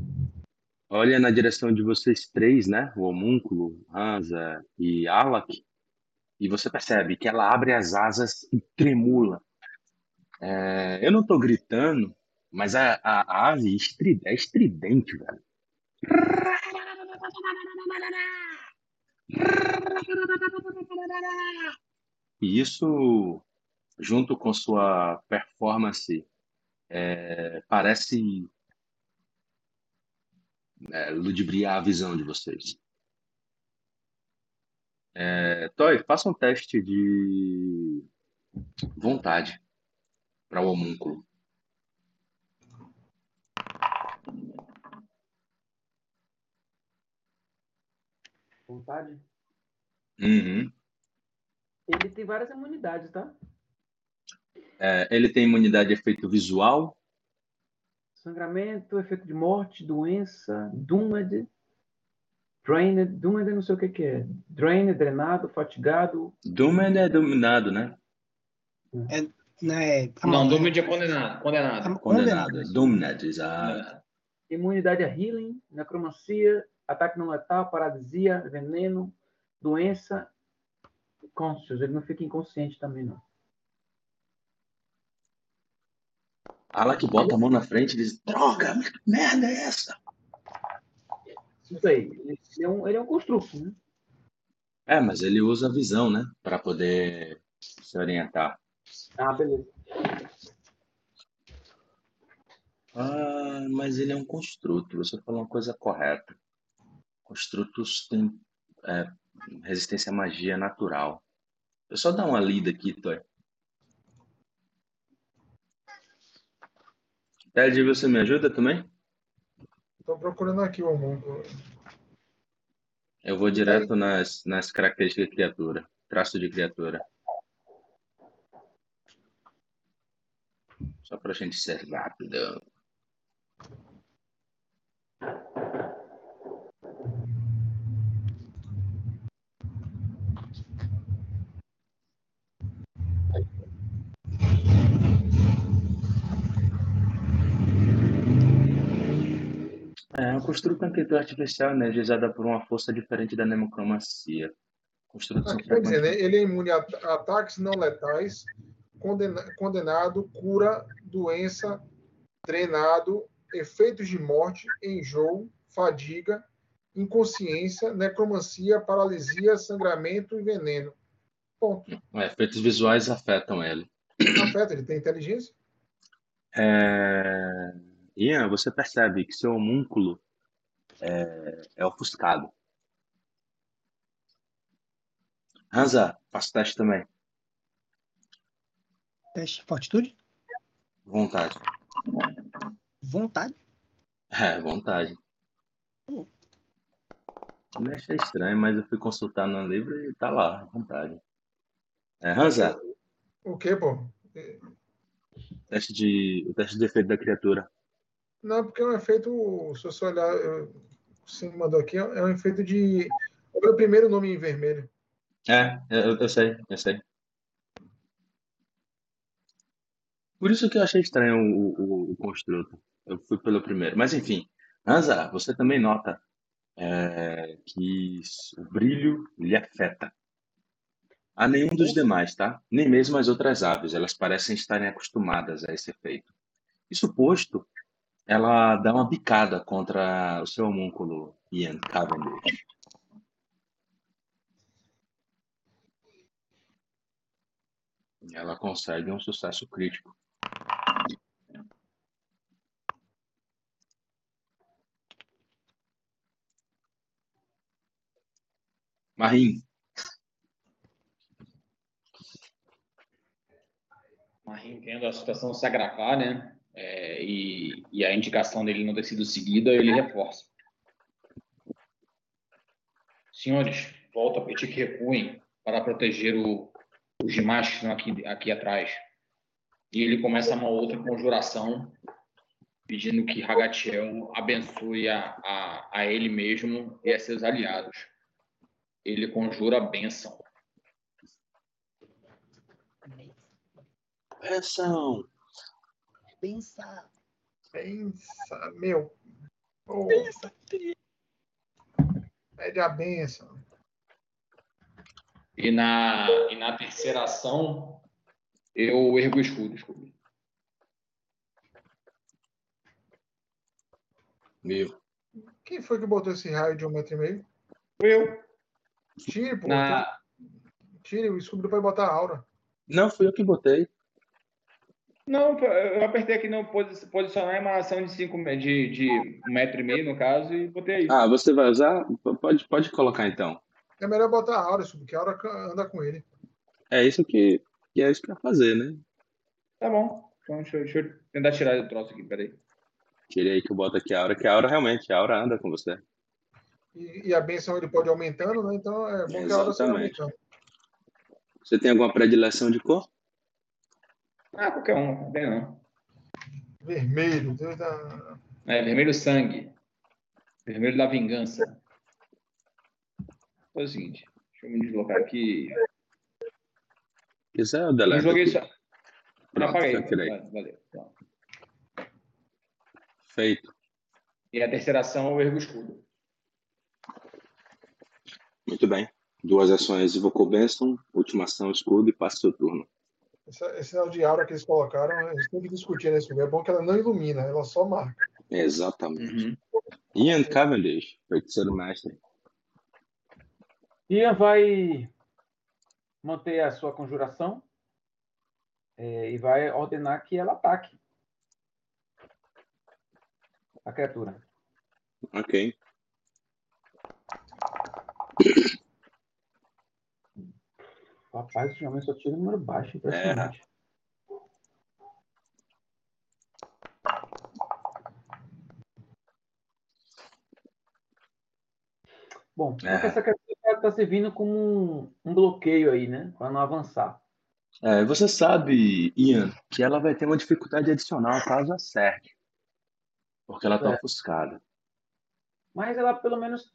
olha na direção de vocês três, né? O homúnculo, Hansa e Alak e você percebe que ela abre as asas e tremula. É, eu não estou gritando, mas a, a, a ave é estridente, velho. E isso, junto com sua performance, é, parece é, ludibriar a visão de vocês. É, Toy, faça um teste de vontade para o homúnculo. Vontade? Uhum. Ele tem várias imunidades, tá? É, ele tem imunidade efeito visual. Sangramento, efeito de morte, doença, dúmade, Drained, Doomed não sei o que, que é. Drained, drenado, fatigado. Doomed é dominado, né? É, Né, não, Domined é condenado. Condenado. Condenado. Domined, exato. Imunidade a healing, necromancia, ataque não letal, paralisia, veneno, doença, conscious. Ele não fica inconsciente também, não. Alak bota a mão na frente e diz: Droga, que merda é essa? Isso aí. Ele é um, ele é um construto, né? É, mas ele usa a visão, né? Para poder se orientar. Ah, beleza. Ah, mas ele é um construto. Você falou uma coisa correta. Construtos têm é, resistência à magia natural. Eu só dar uma lida aqui, Toy. Ted, você me ajuda também? Estou procurando aqui o mundo. Eu vou direto nas, nas características de criatura. Traço de criatura. Só para a gente ser rápido. É, o construto anquetor artificial energizada por uma força diferente da nemocromacia. Construto Aqui quer dizer, né? ele é imune a ataques não letais, condena, condenado, cura, doença, drenado, efeitos de morte, enjoo, fadiga, inconsciência, necromancia, paralisia, sangramento e veneno. Ponto. É, efeitos visuais afetam ele. Afeta, ele tem inteligência? É... Ian, você percebe que seu homúnculo é, é ofuscado. Hansa, faça teste também. Teste fortitude? Vontade. Vontade? É, vontade. Hum. Me achei estranho, mas eu fui consultar no livro e tá lá, vontade. É, Hansa. O que, pô? Teste de, o teste de defeito da criatura. Não, porque é um efeito, se você olhar, eu, você mandou aqui, é um efeito de. Olha o primeiro nome em vermelho. É, eu, eu sei, eu sei. Por isso que eu achei estranho o, o, o construto. Eu fui pelo primeiro. Mas enfim, Anza, você também nota é, que o brilho lhe afeta. A nenhum dos demais, tá? Nem mesmo as outras aves. Elas parecem estarem acostumadas a esse efeito. Isso posto, ela dá uma bicada contra o seu homúnculo, Ian Cavendish. Ela consegue um sucesso crítico. Marim. Marim vendo a situação se agravar, né? É, e, e, a indicação dele não ter sido seguida, ele reforça. Senhores, volto a pedir que recuem para proteger o, os demais que estão aqui, aqui atrás. E ele começa uma outra conjuração, pedindo que Hagatiel abençoe a, a, a ele mesmo e a seus aliados. Ele conjura a bênção. Bênção! Pensa. Pensa, meu. Oh. Pensa, Pede a benção. E na, e na terceira ação, eu ergo o escudo, escudo. Meu. Quem foi que botou esse raio de um metro e meio? Foi eu. Tire, pô. Na... Tire, o escudo pode botar a aura. Não, fui eu que botei. Não, eu apertei aqui no posicionar emanação de 5 de, de um metro e meio, no caso, e botei aí. Ah, você vai usar? Pode, pode colocar então. É melhor botar a Aura, porque a Aura anda com ele. É isso que, que é isso que vai fazer, né? Tá bom. Então deixa eu, deixa eu tentar tirar o troço aqui, peraí. Tirei aí que eu boto aqui a Aura, que a Aura realmente, a Aura anda com você. E, e a benção ele pode ir aumentando, né? Então é bom que a Aura seja aumentando. Você tem alguma predileção de cor? Ah, qualquer um, não tem não. Vermelho, Deus da. É, vermelho sangue. Vermelho da vingança. Foi o seguinte, deixa eu me deslocar aqui. Quiser, eu Eu joguei só. Pronto, apaguei. tirei. Valeu. Feito. E a terceira ação eu ergo o escudo. Muito bem. Duas ações invocou Benson, última ação escudo e passa seu turno. Esse, esse sinal de aura que eles colocaram, eles têm que discutir nesse filme. É bom que ela não ilumina, ela só marca. Exatamente. Ian Cavendish, feiticeiro mestre. Ian vai manter a sua conjuração é, e vai ordenar que ela ataque a criatura. Ok. Rapaz, ultimamente só tira número baixo, impressionante. Bom, É. essa criatura está servindo como um, um bloqueio aí, né? Para não avançar. É, você sabe, Ian, que ela vai ter uma dificuldade adicional caso acerte. Porque ela tá É. ofuscada. Mas ela pelo menos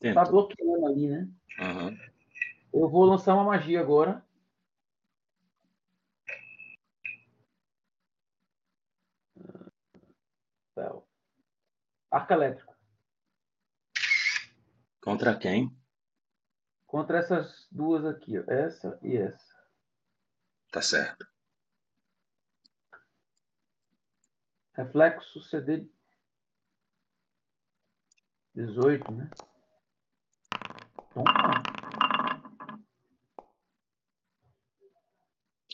está bloqueando ali, né? Aham. Eu vou lançar uma magia agora. Spell. Arco elétrico. Contra quem? Contra essas duas aqui, ó. Essa e essa. Tá certo. Reflexo CD 18, né? Toma.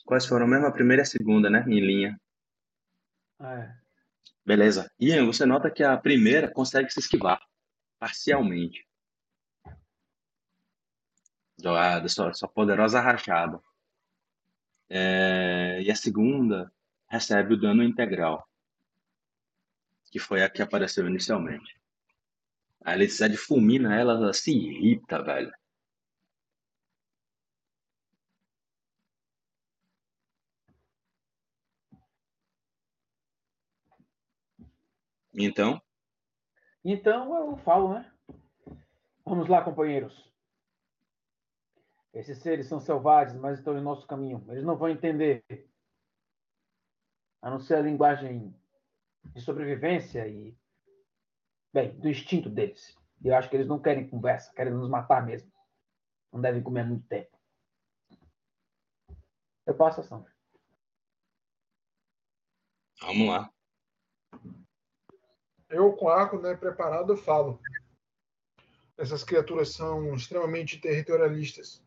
Quais foram mesmo a primeira e a segunda, né? Em linha. É. Beleza. Ian, você nota que a primeira consegue se esquivar. Parcialmente. Da sua, sua poderosa rachada. É, e a segunda recebe o dano integral. Que foi a que apareceu inicialmente. A eletricidade fulmina ela, ela se irrita, velho. Então, Então eu falo, né? Vamos lá, companheiros. Esses seres são selvagens, mas estão em nosso caminho. Eles não vão entender. A não ser a linguagem de sobrevivência e. Bem, do instinto deles. E eu acho que eles não querem conversa, querem nos matar mesmo. Não devem comer muito tempo. Eu passo a ação. vamos lá. Eu, com arco né, preparado, falo. Essas criaturas são extremamente territorialistas.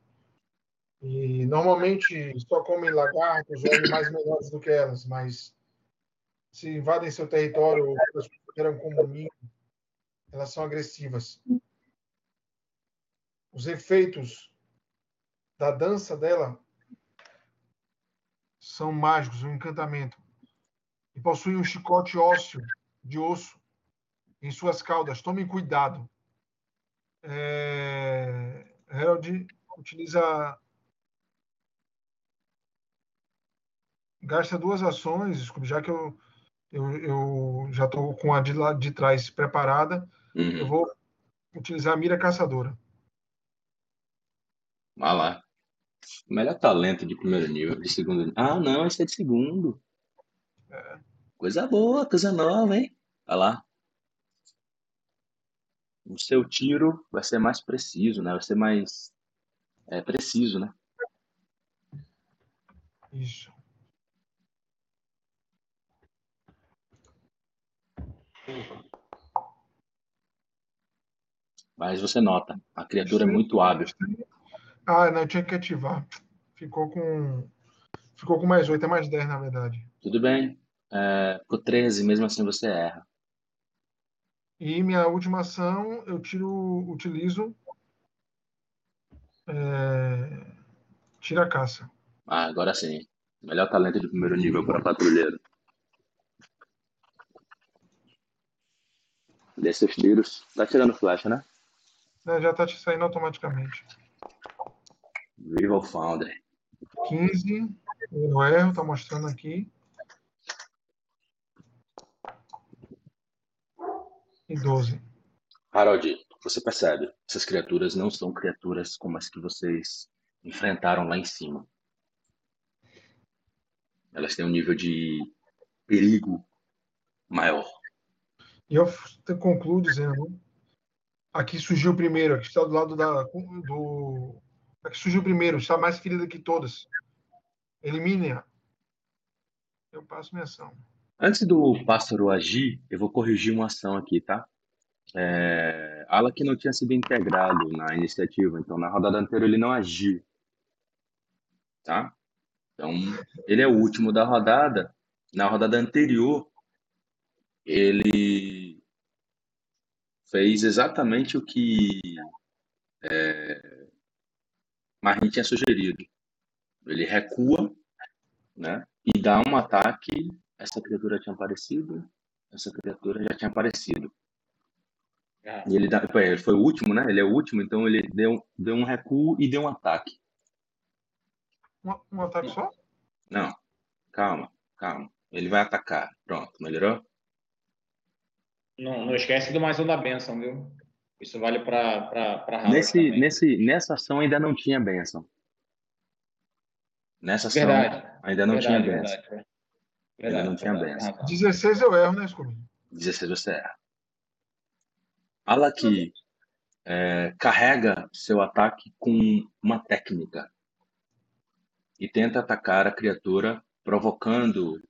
E normalmente só comem lagartos ou animais menores do que elas, mas se invadem seu território ou elas consideram como ninho, elas são agressivas. Os efeitos da dança dela são mágicos, um encantamento. E possuem um chicote ósseo de osso em suas caudas. Tomem cuidado. É... Herald utiliza. Gasta duas ações, desculpe, já que eu, eu, eu já estou com a de lá de trás preparada, eu Uhum. vou utilizar a mira caçadora. Vai lá. Melhor talento de primeiro nível, de segundo nível. Ah, não, esse é de segundo. Coisa boa, coisa nova, hein? Vai lá. O seu tiro vai ser mais preciso, né? Vai ser mais é, preciso, né? Isso. Mas você nota, a criatura é muito hábil. Ah, não, eu tinha que ativar. Ficou com. Ficou com mais 8, é mais 10, na verdade. Tudo bem. É, ficou 13, mesmo assim você erra. E minha última ação, eu tiro, utilizo. É, tira a caça. Ah, agora sim. Melhor talento de primeiro nível para patrulheiro. Dê seus tiros. Tá tirando flecha, né? É, já tá te saindo automaticamente. Viva o Founder. 15, eu erro, tá mostrando aqui. E 12. Harold, você percebe, essas criaturas não são criaturas como as que vocês enfrentaram lá em cima. Elas têm um nível de perigo maior. E eu concluo dizendo: aqui surgiu primeiro, aqui está do lado da. Do, aqui surgiu primeiro, está mais querida que todas. Elimine-a. Eu passo minha ação. Antes do pássaro agir, eu vou corrigir uma ação aqui, tá? É, Ala que não tinha sido integrado na iniciativa, então na rodada anterior ele não agiu. Tá? Então, ele é o último da rodada. Na rodada anterior, ele fez exatamente o que é, tinha sugerido. Ele recua né, e dá um ataque. Essa criatura tinha aparecido, essa criatura já tinha aparecido. E ele, dá, ele foi o último, né? Ele é o último, então ele deu, deu um recuo e deu um ataque. Um, um ataque só? Não, calma, calma. Ele vai atacar. Pronto, melhorou? Não, não esquece do mais um da benção, viu? Isso vale para nesse, nesse Nessa ação ainda não tinha benção. Nessa ação verdade, ainda não verdade, tinha benção. Verdade, ainda não tinha benção. 16 eu erro, né, Scooby? 16 você erra. Alaki é, carrega seu ataque com uma técnica e tenta atacar a criatura provocando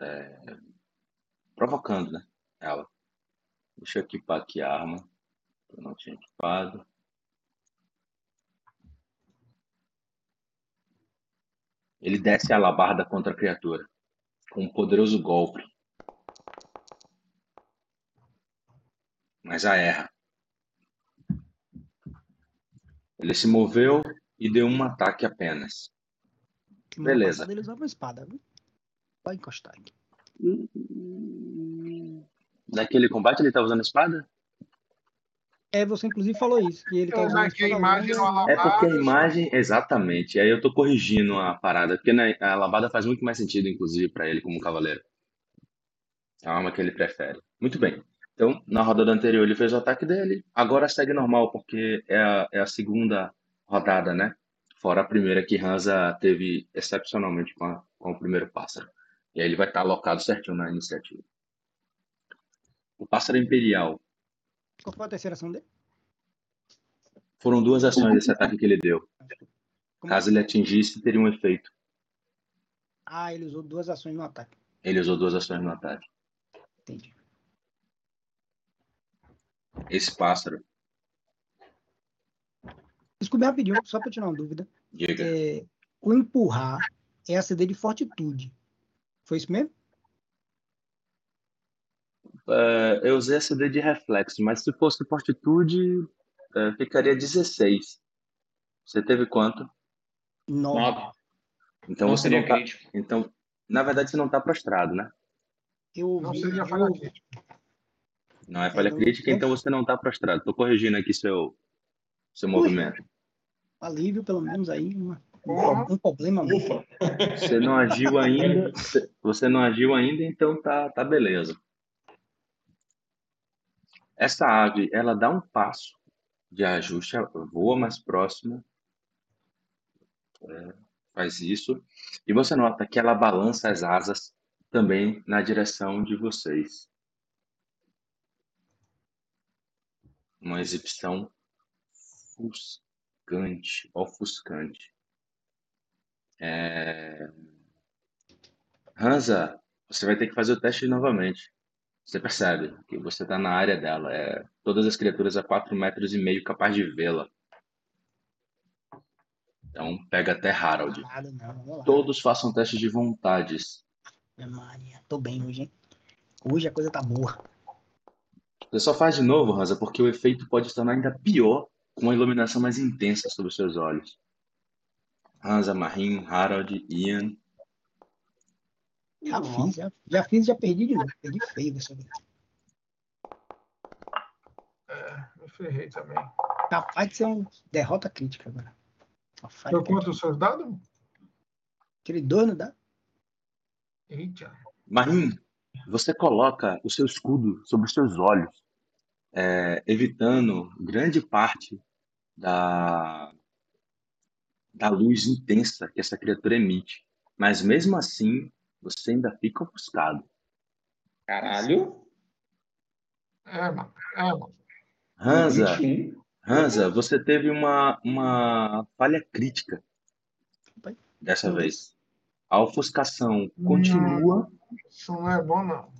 é, provocando né, ela. Deixa eu equipar aqui a arma. Eu não tinha equipado. Ele desce a alabarda contra a criatura com um poderoso golpe. mas a erra. Ele se moveu e deu um ataque apenas. Beleza. Ele usava uma espada, encostar aqui. Naquele combate ele estava usando espada? É, você inclusive falou isso. Que ele tá usando a imagem É porque a imagem, exatamente. Aí eu tô corrigindo a parada, porque na, a alabada faz muito mais sentido, inclusive, para ele como cavaleiro. É a arma que ele prefere. Muito bem. Então, na rodada anterior ele fez o ataque dele, agora segue normal, porque é a, é a segunda rodada, né? Fora a primeira que Hansa teve excepcionalmente com, a, com o primeiro pássaro. E aí ele vai estar alocado certinho na iniciativa. O pássaro imperial. Qual foi a terceira ação dele? Foram duas ações desse ataque que ele deu. Como Caso ele atingisse, teria um efeito. Ah, ele usou duas ações no ataque. Ele usou duas ações no ataque. Entendi esse pássaro. Desculpe rapidinho, só para tirar uma dúvida. Diga. É, o empurrar é a CD de fortitude. Foi isso mesmo? Uh, eu usei a CD de reflexo, mas se fosse fortitude, uh, ficaria 16. Você teve quanto? 9. Então não você não tá... Então, na verdade, você não está prostrado, né? Eu não seria falha crítica. Não é falha crítica, então você não está prostrado. Estou corrigindo aqui seu, seu movimento. Alívio, pelo menos aí, uma, um, um problema. Ufa. Você não agiu ainda, você não agiu ainda, então tá, tá beleza. Essa ave, ela dá um passo de ajuste, voa mais próximo, é, faz isso, e você nota que ela balança as asas também na direção de vocês. uma exibição ofuscante, ofuscante. É... Hansa, você vai ter que fazer o teste novamente. Você percebe que você está na área dela. É... Todas as criaturas a 4 metros e meio capaz de vê-la. Então pega até Harold. Todos façam teste de vontades. Maria, tô bem hoje, hein? Hoje a coisa tá boa. Você só faz de novo, Rosa, porque o efeito pode se tornar ainda pior com uma iluminação mais intensa sobre os seus olhos. Hansa, Marim, Harold, Ian. Já fiz, já, já fiz, já perdi de novo. Perdi feio dessa vez. É, eu ferrei também. Capaz de ser uma derrota crítica agora. Foi quanto os seus dados? Aquele dois não dá? Eita. Marim, você coloca o seu escudo sobre os seus olhos, é, evitando grande parte da, da luz intensa que essa criatura emite. Mas mesmo assim, você ainda fica ofuscado. Caralho. É, mano. É, mano. Hansa, Hansa, você teve uma, uma falha crítica dessa vez. A ofuscação continua. Isso não é bom, não.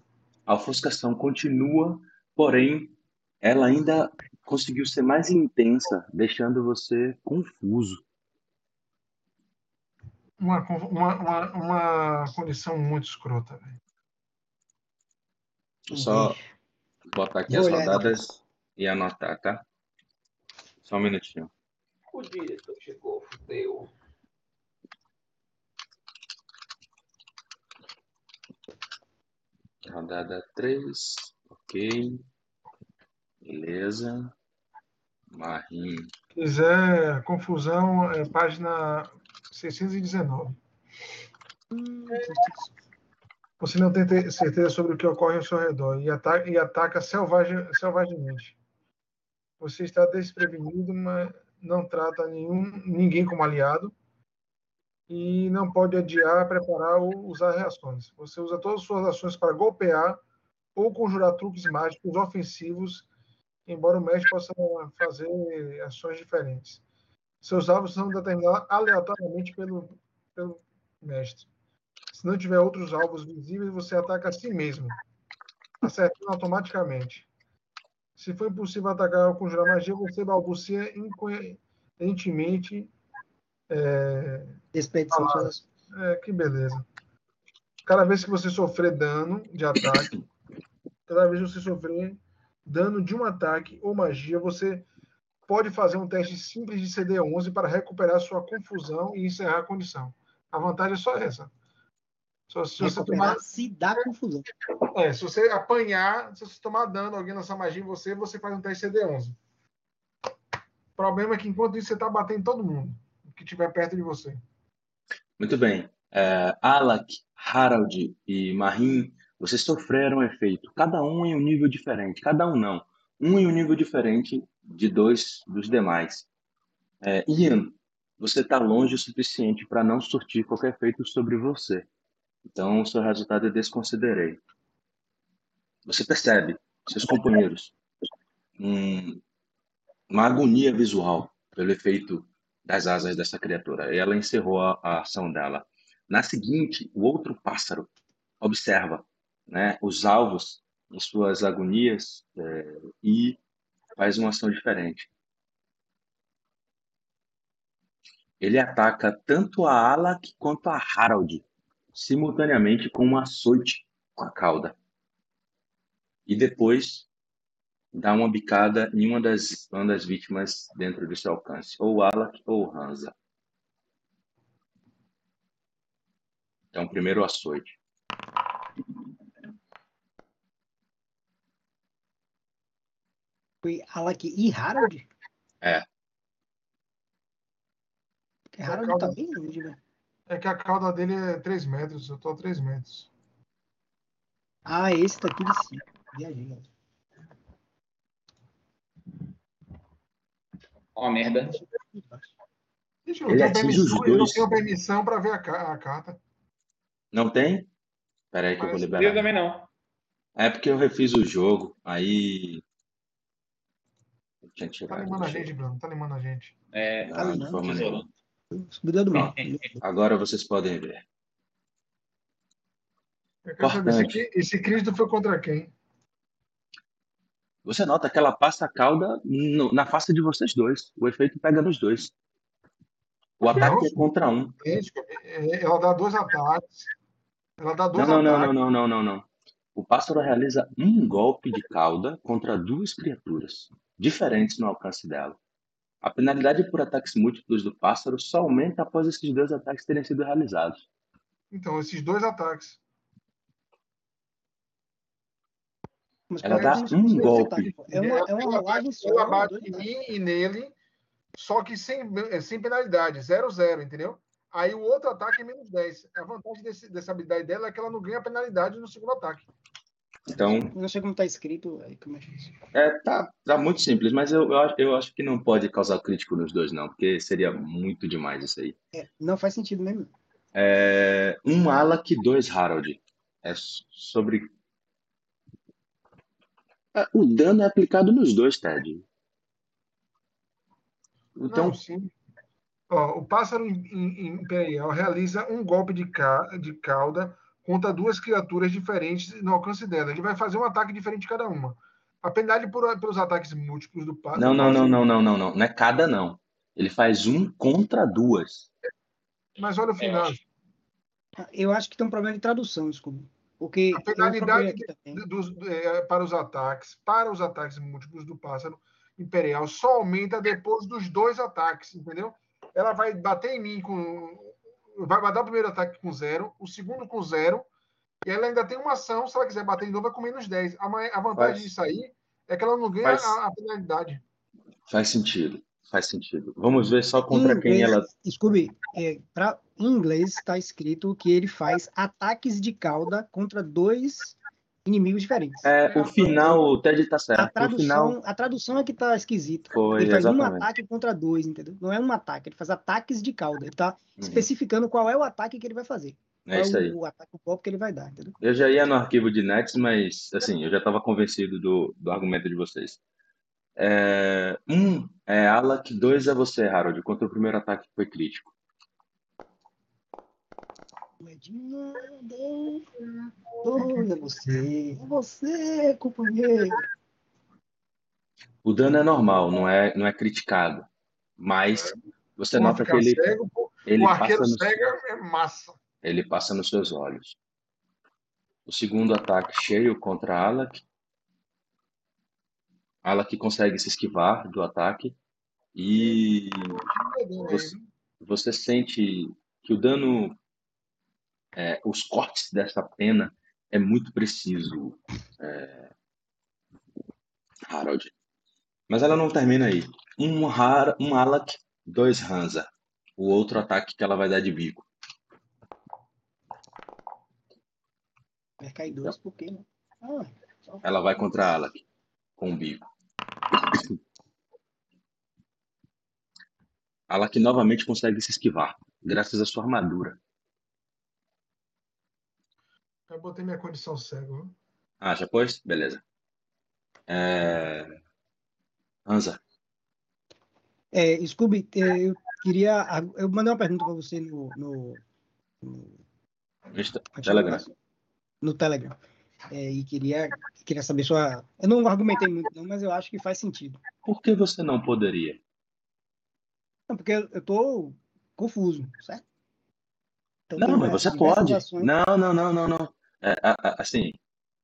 A ofuscação continua, porém, ela ainda conseguiu ser mais intensa, deixando você confuso. Uma, uma, uma, uma condição muito escrota, velho. Só botar aqui Vou as olhar rodadas e anotar, tá? Só um minutinho. O diretor chegou, fudeu. Rodada 3. Ok. Beleza. Marim. quiser confusão, é página 619. Você não tem te- certeza sobre o que ocorre ao seu redor e, ata e ataca selvagem. Você está desprevenido, mas não trata nenhum, ninguém como aliado e não pode adiar, preparar ou usar reações. Você usa todas as suas ações para golpear ou conjurar truques mágicos ofensivos, embora o mestre possa fazer ações diferentes. Seus alvos são determinados aleatoriamente pelo, pelo mestre. Se não tiver outros alvos visíveis, você ataca a si mesmo, acertando automaticamente. Se for impossível atacar ou conjurar magia, você balbucia incoerentemente. É, de suas é, que beleza. Cada vez que você sofrer dano de ataque, cada vez que você sofrer dano de um ataque ou magia, você pode fazer um teste simples de CD11 para recuperar sua confusão e encerrar a condição. A vantagem é só essa. Só se você tomar, se dá confusão. é, se você apanhar, se você tomar dano, alguém lançar magia em você, você faz um teste CD11. O problema é que enquanto isso você está batendo em todo mundo que estiver perto de você. Muito bem. É, Alak, Harald e Marim, vocês sofreram efeito. Cada um em um nível diferente. Cada um não. Um em um nível diferente de dois dos demais. É, Ian, você está longe o suficiente para não surtir qualquer efeito sobre você. Então, o seu resultado eu desconsiderei. Você percebe seus companheiros um, uma agonia visual pelo efeito das asas dessa criatura. Ela encerrou a, a ação dela. Na seguinte, o outro pássaro observa né, os alvos em suas agonias é, e faz uma ação diferente. Ele ataca tanto a Alak quanto a Harald, simultaneamente com um açoite com a cauda. E depois dá uma bicada em uma das, uma das vítimas dentro do seu alcance, ou Alak ou Hansa. Então, primeiro açoite. Foi Alak e Harold? É. Porque Harold tá bem longe, velho. É que a cauda dele é 3 metros, eu tô a 3 metros. Ah, esse daqui de cima. Viajei. Ó, merda. Ixi, eu Ele tenho atinge os permissão, eu não tenho permissão para ver a, ca- a carta. Não tem? Espera aí que eu vou Parece- liberar. Eu também não. É porque eu refiz o jogo, aí. Eu tinha Tá tirado. limando a gente, Bruno. Tá limando a gente. É, Ah, de forma tesouro. nenhuma. Subidor do mal. Agora vocês podem ver. Eu quero saber, esse, esse Cristo foi contra quem? Você nota que ela passa a cauda no- na face de vocês dois. O efeito pega nos dois. O ataque é contra um. Gente, é, Ela dá dois ataques. Ela dá Não, dois não, não, ataques. não, não, não, não, não. O pássaro realiza um golpe de cauda contra duas criaturas, diferentes no alcance dela. A penalidade por ataques múltiplos do pássaro só aumenta após esses dois ataques terem sido realizados. Então, esses dois ataques. Mas Ela dá um golpe. É uma, é uma rolagem só. ela bate em mim e nele, só que sem, é, sem penalidade. 0-0, entendeu? Aí o outro ataque é menos 10. A vantagem desse, dessa habilidade dela é que ela não ganha penalidade no segundo ataque. Então, não sei como tá escrito. Aí como é isso? é, tá, tá muito simples, mas eu, eu, acho- eu acho que não pode causar crítico nos dois, não, porque seria muito demais isso aí. É, não faz sentido mesmo. É, um Alak, dois Harold. É sobre. É, o dano é aplicado nos dois, Ted. Então, Não, sim. Ó, o pássaro imperial realiza um golpe de, ca... de cauda contra duas criaturas diferentes no alcance dela. Ele vai fazer um ataque diferente cada uma. A penalidade por, pelos ataques múltiplos do pássaro. Não, não, não, não, não, não, não. Não é cada, não. Ele faz um contra duas. Mas olha o final. Eu acho que tem um problema de tradução, desculpa. Porque a penalidade dos, é, para os ataques, para os ataques múltiplos do pássaro imperial só aumenta depois dos dois ataques, entendeu? Ela vai bater em mim com. Vai dar o primeiro ataque com zero, o segundo com zero, e ela ainda tem uma ação, se ela quiser bater de novo, é com menos 10. A, a vantagem faz, disso aí é que ela não ganha faz, a, a penalidade. Faz sentido. Faz sentido. Vamos ver só contra inglês, quem ela. Scooby, é, pra, em inglês está escrito que ele faz ataques de cauda contra dois inimigos diferentes. É, o final, o Ted está certo. A tradução, final... a tradução é que está esquisita. Foi, ele faz exatamente. um ataque contra dois, entendeu? Não é um ataque, ele faz ataques de cauda. Ele está uhum. especificando qual é o ataque que ele vai fazer. É isso aí. O, o ataque o golpe que ele vai dar, entendeu? Eu já ia no arquivo de Nets, mas assim, eu já estava convencido do, do argumento de vocês. É, um é Alak, dois é você, Harold, quanto o primeiro ataque foi crítico. É você, é você, companheiro. O dano é normal, não é, não é criticado. Mas você nota que ele, cego, ele o passa no, cego é massa. Ele passa nos seus olhos. O segundo ataque cheio contra Alak Alak consegue se esquivar do ataque e você, você sente que o dano, é, os cortes dessa pena é muito preciso, é, Harold. Mas ela não termina aí. Um, Har, um Alak, dois Hansa. O outro ataque que ela vai dar de bico. Vai cair dois por quê, né? Ah, ela vai contra a Alak com o bico. Alak novamente consegue se esquivar, graças à sua armadura. Eu botei minha condição cego. Ah, já pôs? Beleza. É... Anza. É, Scooby, é, eu queria. Eu mandei uma pergunta para você no. no, no Telegram. No Telegram é, e queria, queria saber sua. Eu não argumentei muito, não, mas eu acho que faz sentido. Por que você não poderia? Não, porque eu estou confuso, certo? Então, não, mas você pode. Ações... Não, não, não, não, não. É, assim,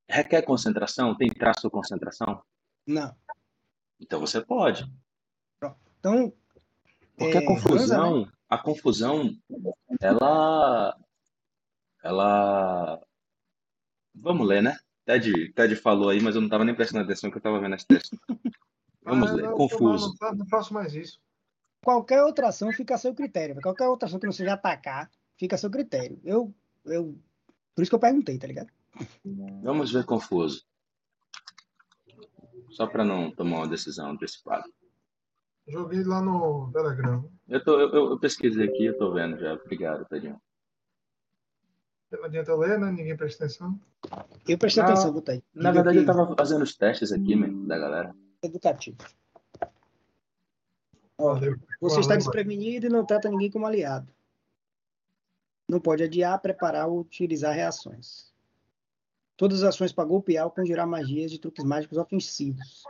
requer concentração? Tem traço de concentração? Não. Então você pode. Então. Porque é, a confusão, né? a confusão, ela, ela Vamos ler, né? Ted, Ted falou aí, mas eu não estava nem prestando atenção que eu estava vendo esse texto. Vamos ah, ler. Não, Confuso. Não, não, faço mais isso. Qualquer outra ação fica a seu critério. Qualquer outra ação que não seja atacar, fica a seu critério. Eu, eu, por isso que eu perguntei, tá ligado? Vamos ver confuso. Só para não tomar uma decisão antecipada. Joguei lá no Telegram. Eu, tô, eu, eu pesquisei aqui, eu tô vendo já. Obrigado, Tadinho. Não adianta ler, né? Ninguém presta atenção. Eu prestei ah, atenção, botei. Na verdade, eu tava fazendo os testes aqui, man, da galera. Educativo. Valeu. Você está desprevenido e não trata ninguém como aliado. Não pode adiar, preparar ou utilizar reações. Todas as ações para golpear ou conjurar magias de truques mágicos ofensivos.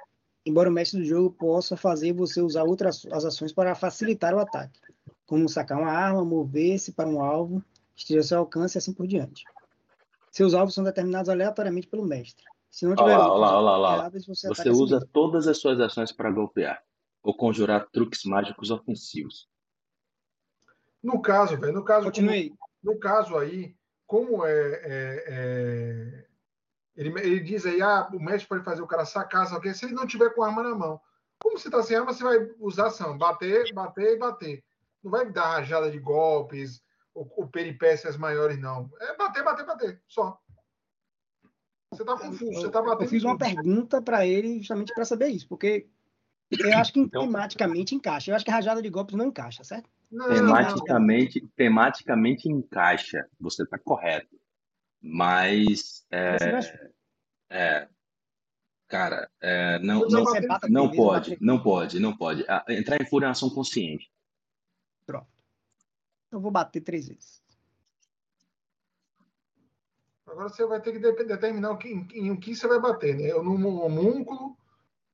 Embora o mestre do jogo possa fazer você usar outras as ações para facilitar o ataque, como sacar uma arma, mover-se para um alvo, esteja ao seu alcance e assim por diante. Seus alvos são determinados aleatoriamente pelo mestre. Se não tiver olá, olá, olá, olá. Você, você usa assim todas as suas ações para golpear ou conjurar truques mágicos ofensivos. No caso, velho, no caso, Continue. no caso aí, como é, é, é ele, ele, diz aí, ah, o mestre pode fazer o cara sacar, só que se ele não tiver com arma na mão. Como você está sem arma, você vai usar ação, bater, bater e bater. Não vai dar rajada de golpes, ou, peripécias maiores, não. É bater, bater, bater, só. Você tá confuso, você tá batendo. Eu fiz uma pergunta para ele justamente para saber isso, porque eu acho que então, tematicamente encaixa. Eu acho que a rajada de golpes não encaixa, certo? Não, tematicamente, não. tematicamente encaixa. Você está correto. Mas. É, é, cara, é, não, não, não pode, não pode, não pode. Entrar em fúria é ação consciente. Pronto. Eu vou bater três vezes. Agora você vai ter que determinar o que, em o que você vai bater, né? Ou no homúnculo,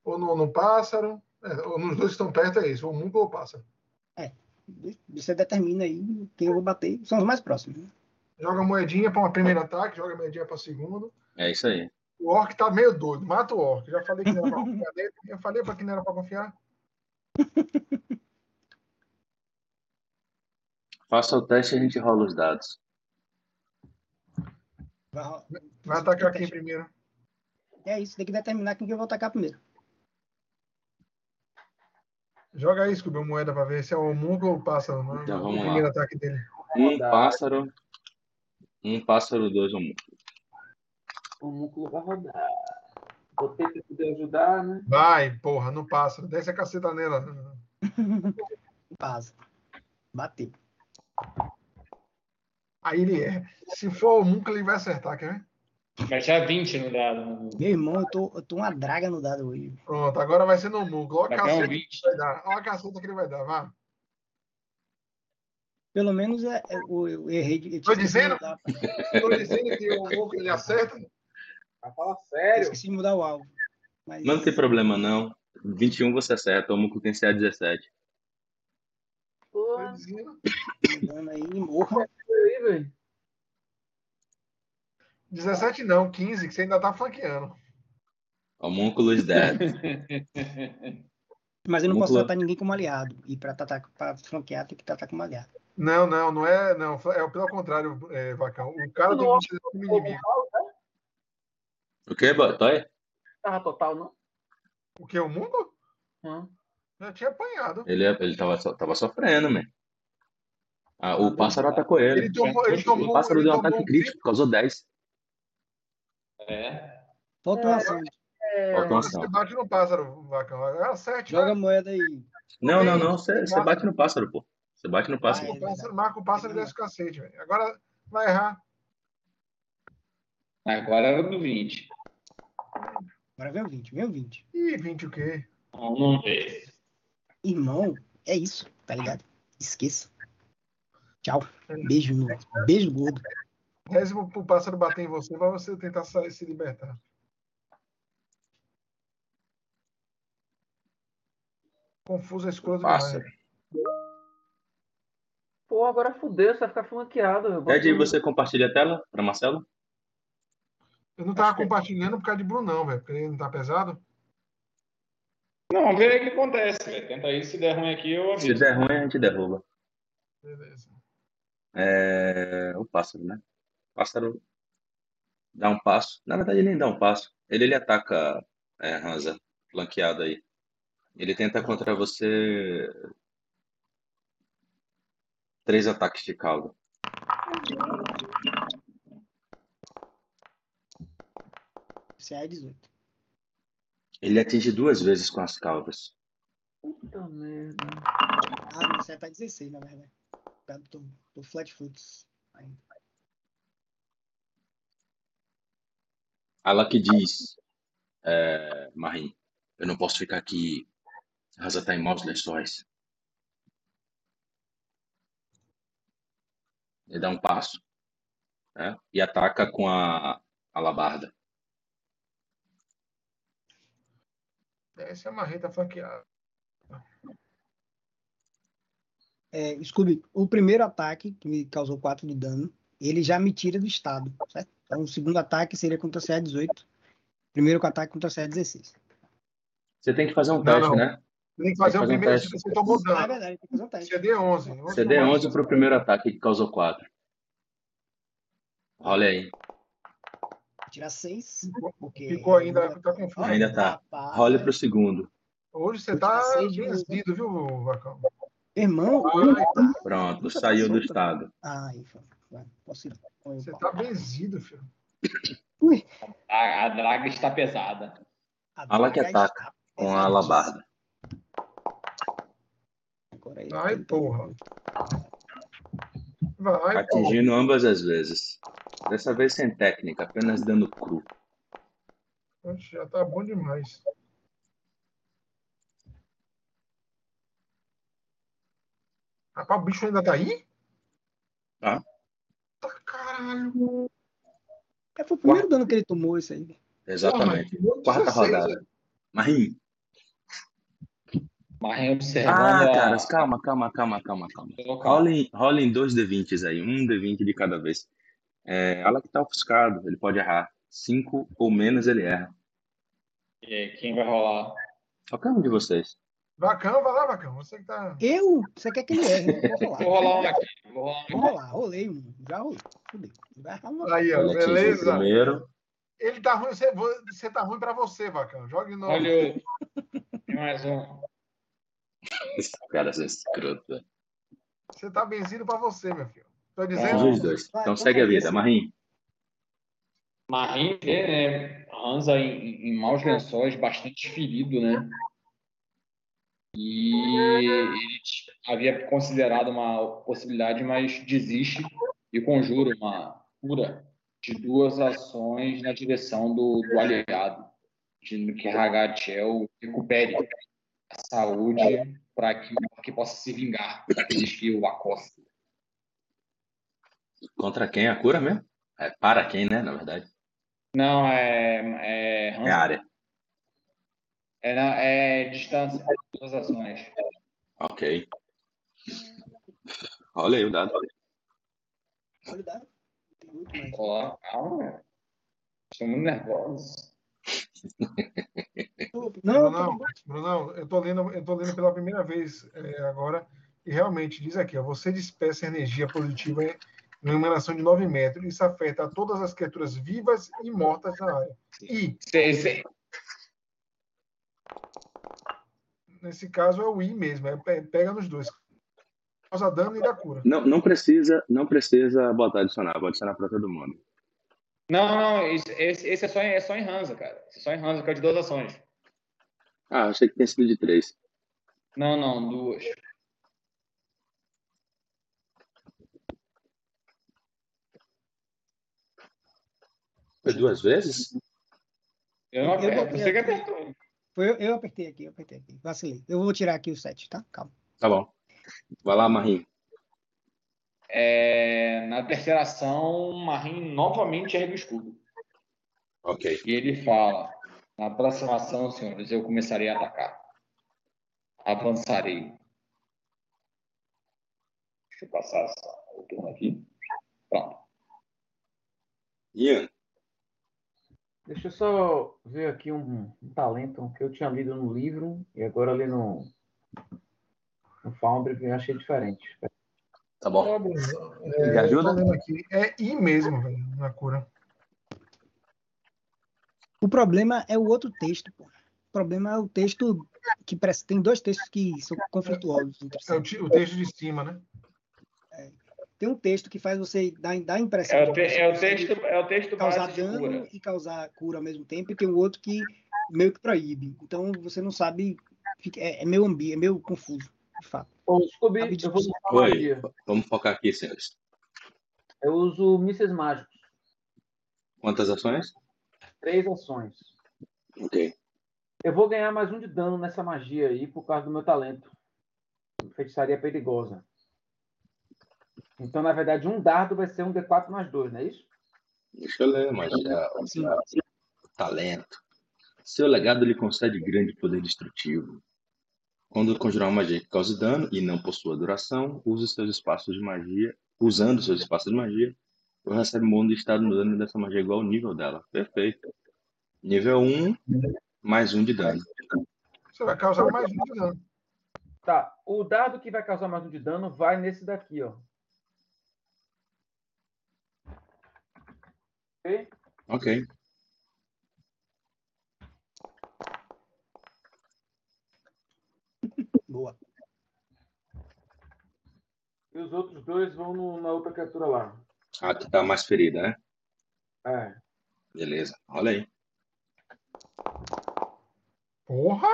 ou no, no pássaro, é, ou nos dois que estão perto, é isso, o homúnculo ou o pássaro. É, você determina aí quem eu vou bater, são os mais próximos. Né? Joga moedinha para uma primeira ataque, joga moedinha para segundo. É isso aí. O Orc tá meio doido, mata o Orc. Já falei que não era para confiar nele. Eu falei para que não era para confiar. Faça o teste e a gente rola os dados. Vai, vai atacar quem primeiro? É isso, tem que determinar quem que eu vou atacar primeiro. Joga aí, Scooby, moeda pra ver se é o homúnculo ou o pássaro. Né? Então, vamos o primeiro lá. ataque dele. Um pássaro. Um pássaro, dois homúnculos. O homúnculo vai rodar. Botei pra poder ajudar, né? Vai, porra, no pássaro. Desce a caceta nela. Passa. Bateu. Aí ele é. Se for o Munca, ele vai acertar, quer ver? Vai tirar 20 no dado. Né? Meu irmão, eu tô, eu tô uma draga no dado hoje. Pronto, agora vai ser no Munca. Olha a caceta um que vai dar. Olha a caceta que ele vai dar, vá. Pelo menos é, é, eu, eu errei. Eu tô dizendo? tô dizendo que o Munca ele acerta? Vai falar sério. Eu esqueci de mudar o alvo. Mas... Não tem problema, não. 21 você acerta, o Munca tem CA 17. Porra. aí, morra. Aí, velho. 17 não, 15, que você ainda tá flanqueando. Homúnculos 10. Mas eu não posso tratar ninguém como aliado. E para pra flanquear tem que tratar como aliado. Não, não, não é. Não, é pelo contrário, é, Vacão. O cara tem que ser como inimigo. O que, Toy? Tava total, não? O que? O mundo? Hum. Já tinha apanhado. Ele, ele tava, tava sofrendo, man. Ah, o pássaro atacou ele. ele, tomou, ele tomou, o pássaro deu um ataque crítico, causou 10. É. Faltou ação. É, Faltou ação. Você bate no pássaro, Vacão. É 7. Joga a moeda aí. Não, não, não. Você, você bate no pássaro, pô. Você bate no pássaro. Marca o pássaro, marca o pássaro e desce o cacete, velho. Agora vai errar. Agora era no 20. Agora vem o 20, vem o 20. Ih, 20 o quê? Vamos ver. Irmão, é isso, tá ligado? Esqueça. Tchau. Beijo, beijo gordo. Reze pro pássaro bater em você pra você tentar sair, se libertar. Confuso é escroto Pássaro. Pô, agora fudeu, você vai ficar flanqueado. Pede aí você compartilha a tela para Marcelo. Eu não tava compartilhando por causa de Brunão, velho, porque ele não tá pesado. Não, vamos ver o que acontece, velho. Tenta aí, se der ruim aqui, eu aviso. Se der ruim, a gente derruba. Beleza. É... O pássaro, né? Pássaro dá um passo. Na verdade, nem dá um passo. Ele, ele ataca é, Hansa, flanqueado aí. Ele tenta contra você três ataques de cauda. Você é 18. Ele atinge duas vezes com as caudas. Puta merda. Ah, você tá 16, na verdade. Do, do flat foots ainda. Ela que diz, é, Marim, eu não posso ficar aqui. Rasa tá em maus lençóis. Ele dá um passo né, e ataca com a alabarda. Essa é uma reta flanqueada. É, Scooby, o primeiro ataque, que me causou 4 de dano, ele já me tira do estado, certo? Então, o segundo ataque seria contra CA 18. Primeiro ataque contra CA 16. Você tem que fazer um teste, não, não. né? Tem que fazer, tem que fazer o primeiro, um teste. você tomou dano. Ah, é verdade, tem que fazer um teste. CD 11. CD 11 para o primeiro ataque, que causou 4. Olha aí. Tirar seis. Porque... Ficou ainda, tá confuso. Ainda tá. Role pro segundo. Hoje você tá vencido, viu, Vacão? Irmão, tá. Pronto, saiu do estado. Ai, posso ir. Você tá benzido, filho. Ui. A, a draga está pesada. Fala que ataca com a alabarda. Ai, porra. Vai, Atingindo ambas as vezes. Dessa vez sem técnica, apenas dando cru. Oxe, já tá bom demais. Rapaz, o bicho ainda tá aí? Tá. Tá caralho. É, foi o primeiro dano que ele tomou isso aí. Exatamente. Porra, Quarta 16, rodada. Marim. Marinho observando Ah, a- caras, calma, calma, calma, calma, calma. Rolem, rolem dois D20s aí, um D20 de cada vez. É, que tá ofuscado, ele pode errar. Cinco ou menos ele erra. E aí, quem vai rolar? Qualquer um de vocês. Vacão, vai lá, Vacão. Você que tá. Eu? Você quer que ele erre? né? Vou Vou rolar. um aqui. Vou rolar um Vou rolar, rolei um. Já rolei. Aí, ó, beleza. primeiro. Ele tá ruim, você, você tá ruim pra você, Vacão. Jogue novo. Olha mais um. Esse cara é escroto. Você tá benzido pra você, meu filho. Tô Atingiu dizendo. os dois. Vai, Então segue a vida. Marinho vê, né? Hansa em, em maus lençóis, bastante ferido, né? E ele havia considerado uma possibilidade, mas desiste e conjura uma cura de duas ações na direção do, do aliado, de que Ragatiel recupere a saúde para que, pra que possa se vingar daqueles que o acostam. Contra quem a cura mesmo? É, para quem, né? Na verdade. Não, é, é, É área. É, na, é distância, duas ações. Ok. Olha aí o dado. Olha o dado. Tem muito mais. Ó, calma. Estou muito nervoso. Não, Brunão, não. Brunão, eu tô lendo, eu tô lendo pela primeira vez é, agora, e realmente diz aqui, ó, você dispersa energia positiva em uma emanação de 9 metros. Isso afeta todas as criaturas vivas e mortas na área. E, sei. Nesse caso, é o I mesmo, é, pe- pega nos dois. Causa dano e dá cura. Não, não precisa, não precisa botar adicionar, vou adicionar para todo mundo. Não, não, esse, esse é, só, em- é só em Hansa, cara. Esse é só em Hansa, que é de duas ações. Ah, achei que tinha sido de três. Não, não, duas. Foi duas vezes? Eu não botei Você que aqui. Foi eu, eu apertei aqui, eu apertei aqui. Vacilei. Eu vou tirar aqui o 7, tá? Calma. Tá bom. Vai lá, Marim. É, na terceira ação, Marim novamente ergue o escudo. Ok. E ele fala: Na próxima ação, senhores, eu começarei a atacar. Avançarei. Deixa eu passar essa- o turno aqui. Pronto. Ian. Deixa eu só ver aqui um, um talento que eu tinha lido no livro e agora ali no, no Foundry eu achei diferente. Tá bom. Bruno, Me é, tô ajuda? é I mesmo, velho, na cura. O problema é o outro texto, pô. O problema é o texto que parece, tem dois textos que são conflituosos. É o, o texto de cima, né? Tem um texto que faz você dar, dar a impressão É de o, te- é o texto, é o texto causar dano cura. e causar cura ao mesmo tempo, e tem o outro que meio que proíbe. Então você não sabe, fica- é, é meio ambi, é meio confuso, de fato. Scooby, Rapidinho. eu vou Oi. Vamos focar aqui, senhores. Eu uso mísseis mágicos. Quantas ações? Três ações. Ok. Eu vou ganhar mais um de dano nessa magia aí por causa do meu talento. Feitiçaria perigosa. Então, na verdade, um dardo vai ser um D4 mais dois, não é isso? Deixa eu ler, mas Sim. talento. Seu legado lhe concede grande poder destrutivo. Quando conjurar uma magia que cause dano e não possua duração, use seus espaços de magia. Usando seus espaços de magia, você recebe um bônus de estado no dano dessa magia igual ao nível dela. Perfeito. Nível 1, mais um de dano. Você vai causar mais um de dano. Tá. O dardo que vai causar mais um de dano vai nesse daqui, ó. Ok? Ok. Boa. E os outros dois vão no- na outra criatura lá. A que tá mais ferida, né? É. Beleza. Olha aí. Porra!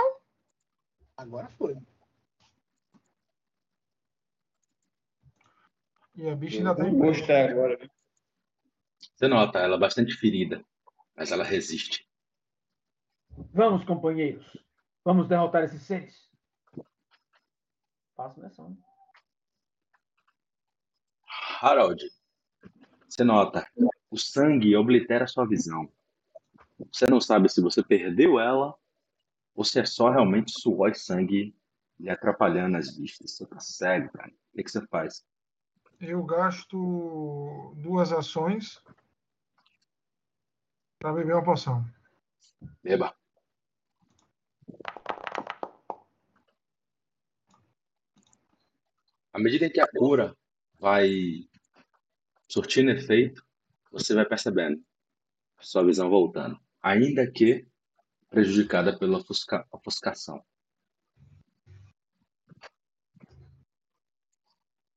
Agora foi. E a bicha ainda tá Eu em vou pé. mostrar agora. viu? Você nota ela bastante ferida, mas ela resiste. Vamos, companheiros. Vamos derrotar esses seres. Faço nessa. né? Harold, você nota, o sangue oblitera sua visão. Você não sabe se você perdeu ela ou se é só realmente suor e sangue lhe atrapalhando as vistas. Você tá cego, cara. O que, que você faz? Eu gasto duas ações para beber uma poção. Beba. À medida que a cura vai surtindo efeito, você vai percebendo sua visão voltando, ainda que prejudicada pela ofusca- ofuscação.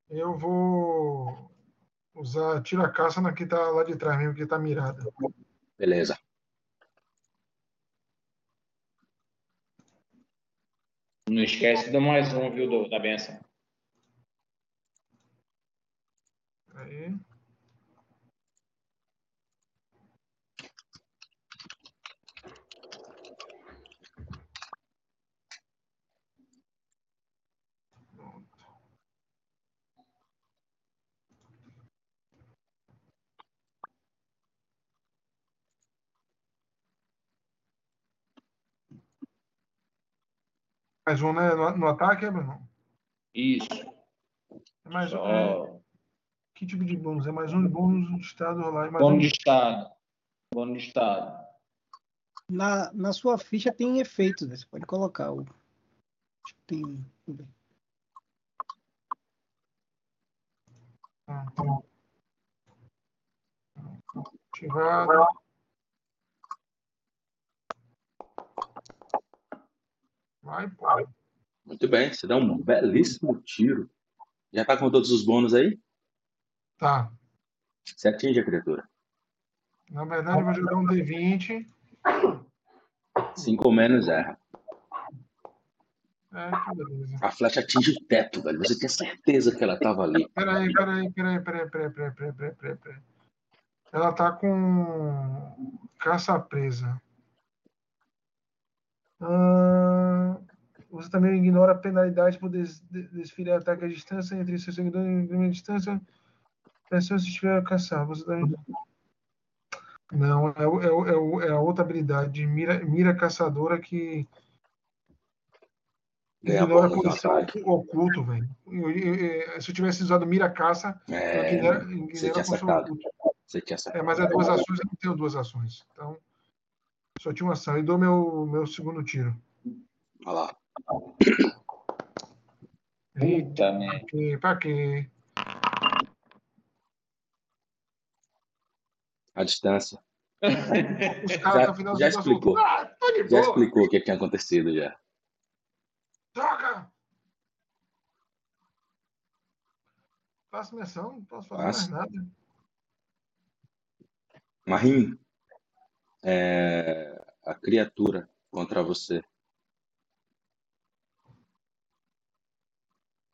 Eu vou usar tira-caça na que tá lá de trás mesmo, que tá mirada. Beleza. Não esquece do mais um, viu, do- da benção. Aí. Mais um, né? No, no ataque, é, meu irmão? Isso. É mais um. é, Só que tipo de bônus? É mais um de bônus de estado rolar e mais um bônus de de estado. Bônus de estado. Na, na sua ficha tem efeitos, né? Você pode colocar o. acho que Tem. Ah, tá bom. Ativado. Vai, pô. Muito bem, você dá um belíssimo tiro. Já tá com todos os bônus aí? Tá. Você atinge a criatura. Na verdade, eu vou jogar um D20. 5 ou menos erra. É, que beleza. A flecha atinge o teto, velho. Você tinha certeza que ela tava ali. Peraí, peraí, peraí, peraí, peraí, peraí, peraí, peraí, peraí, peraí. Ela tá com caça presa. Você também ignora a penalidade por des, de- desferir ataque à distância entre seus seguidores em grande distância. Pessoa se estiver a caçar. Você também... Não, é, é, é, é a outra habilidade de mira, mira caçadora que Ganha ignora a posição oculto, velho. Eu- eu- eu- Se eu tivesse usado mira caça, eu É, ignora, você ignora tinha a oculta. Você tinha É, mas é duas ações, eu não tenho duas ações. Então, só tinha uma ação. E dou meu, meu segundo tiro. Olha lá. Eita, né? Pra quê? Pra? A distância. Os caras Já- final já explicou. Ah, tá Já boa. explicou o que tinha acontecido já. Droga! Faço minha ação, não posso fazer Faça. mais nada. Marim, é, a criatura contra você.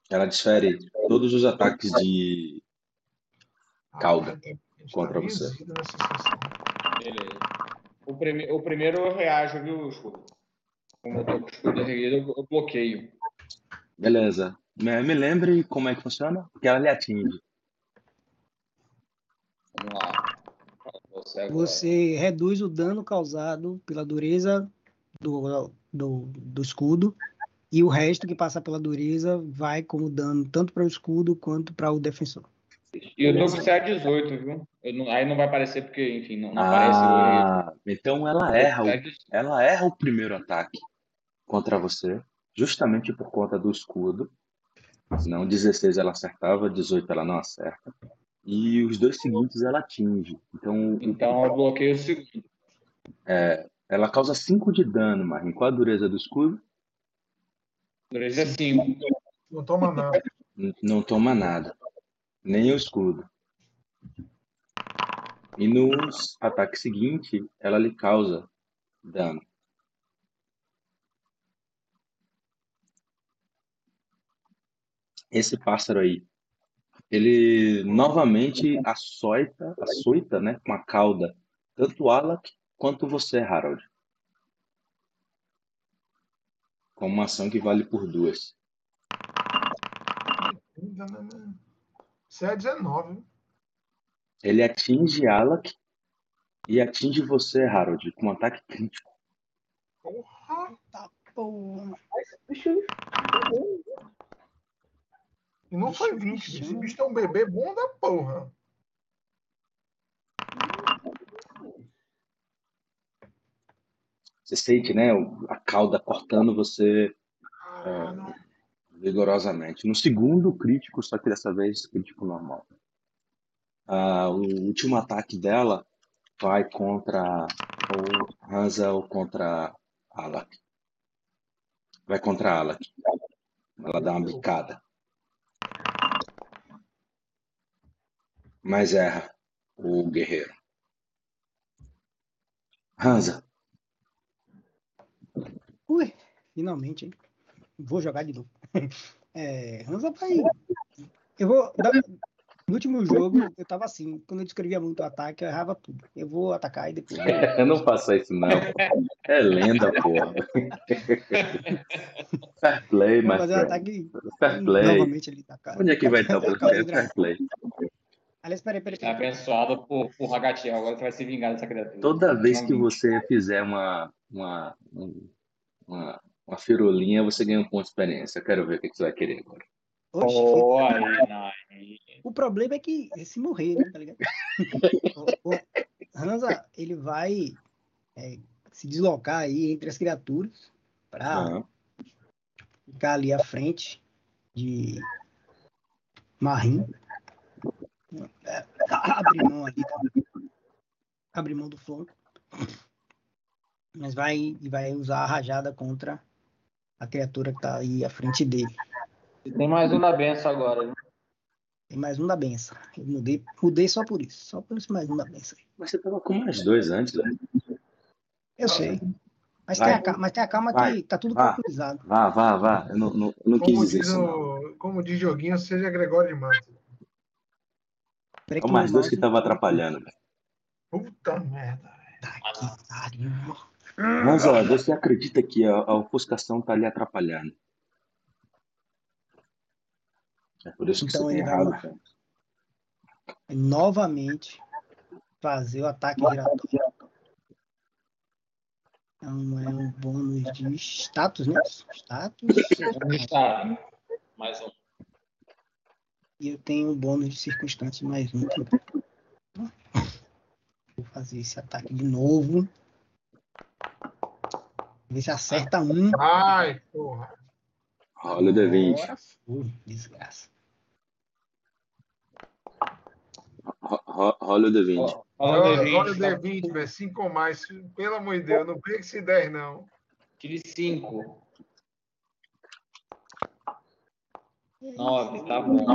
Ela desfere todos os ataques de Cauda contra você. Beleza. O, prime- o primeiro eu reajo, viu, escudo? Como eu tô com o escudo erguido, eu- eu bloqueio. Beleza. Me, me lembre como é que funciona? Porque ela lhe atinge. Vamos lá. Você agora. Você reduz o dano causado pela dureza do, do, do escudo e o resto que passa pela dureza vai como dano tanto para o escudo quanto para o defensor. E eu tô com CA18, viu? Eu não- aí não vai aparecer porque, enfim, não, não aparece Ah, então ela erra, o, CA18. ela erra o primeiro ataque contra você, justamente por conta do escudo. Senão 16 ela acertava, 18 ela não acerta. E os dois seguintes ela atinge. Então Então eu bloqueio o segundo. ela causa 5 de dano, Marim. Qual a dureza do escudo? Dureza é 5. Não toma nada. Não toma nada. Nem o escudo. E nos ataques seguintes, ela lhe causa dano. Esse pássaro aí, Ele novamente açoita, açoita, né, com a cauda, tanto Alak quanto você, Harold. Com uma ação que vale por duas. Isso é 19. Ele atinge Alak e atinge você, Harold, com um ataque crítico. Porra! Tá porra. E não foi 20. Esse bicho é um bebê bom da porra. Você sente, né, a cauda cortando você é, vigorosamente. No segundo crítico, só que dessa vez crítico normal. Ah, o último ataque dela vai contra o Hansa ou contra Alak. Vai contra Alak. Ela dá uma bicada. Mas erra o guerreiro. Hansa. Ui, finalmente, hein? Vou jogar de novo. É, Hansa vai. Eu vou. dar- No último jogo, eu tava assim. Quando eu descrevia muito o ataque, eu errava tudo. Eu vou atacar e depois. eu- não faça isso, não. É lenda, porra. Fair play, my fazer um ataque Fair play. novamente ali da cara. Onde é que vai estar o gravar. Fair play. Aliás, peraí, peraí, é peraí. abençoado por, por Ragatiel. Agora você vai se vingar dessa criatura. Toda vez que você fizer uma, uma, um- uma, uma firolinha, você ganha um ponto de experiência. Eu quero ver o que você vai querer agora. Oxe, aí. O problema é que se morrer, né? Tá ligado? o, o Hansa, ele vai é, se deslocar aí entre as criaturas para Aham. ficar ali à frente de Marim. É, abre mão ali, abre mão do flanco. Mas vai, e vai usar a rajada contra a criatura que tá aí à frente dele. Tem mais um na benção agora. Né? Tem mais um da benção. Eu mudei, mudei só por isso. Só por esse mais um da benção. Mas você tava com mais dois antes, velho. Eu sei. Mas Vai. tem, a, mas tem a calma Vai. que tá tudo Vá. calculizado. Vá, vá, vá. Eu não, não, não quis Como dizer diz, isso, como diz Joguinho, seja Gregório de Matos. Que mais dois que estavam atrapalhando, velho. Puta merda. Tá que pariu. Mas, ó, você acredita que a, a ofuscação tá ali atrapalhando. É por isso que Então você tem ele vai errado, cara. Novamente fazer o ataque giratório. Então é um bônus de status, né? Status. Está? Mais um. E eu tenho um bônus de circunstância mais um. Vou fazer esse ataque de novo. Ver se acerta um. Ai, porra. Olha o D20. Agora foi, desgraça. Rola o D20. Ó, Fala Olha, D20, olha o tá? D20, velho. 5 ou mais. Pelo amor de Deus, não perca esse 10, não. Tire 5. 9, tá bom.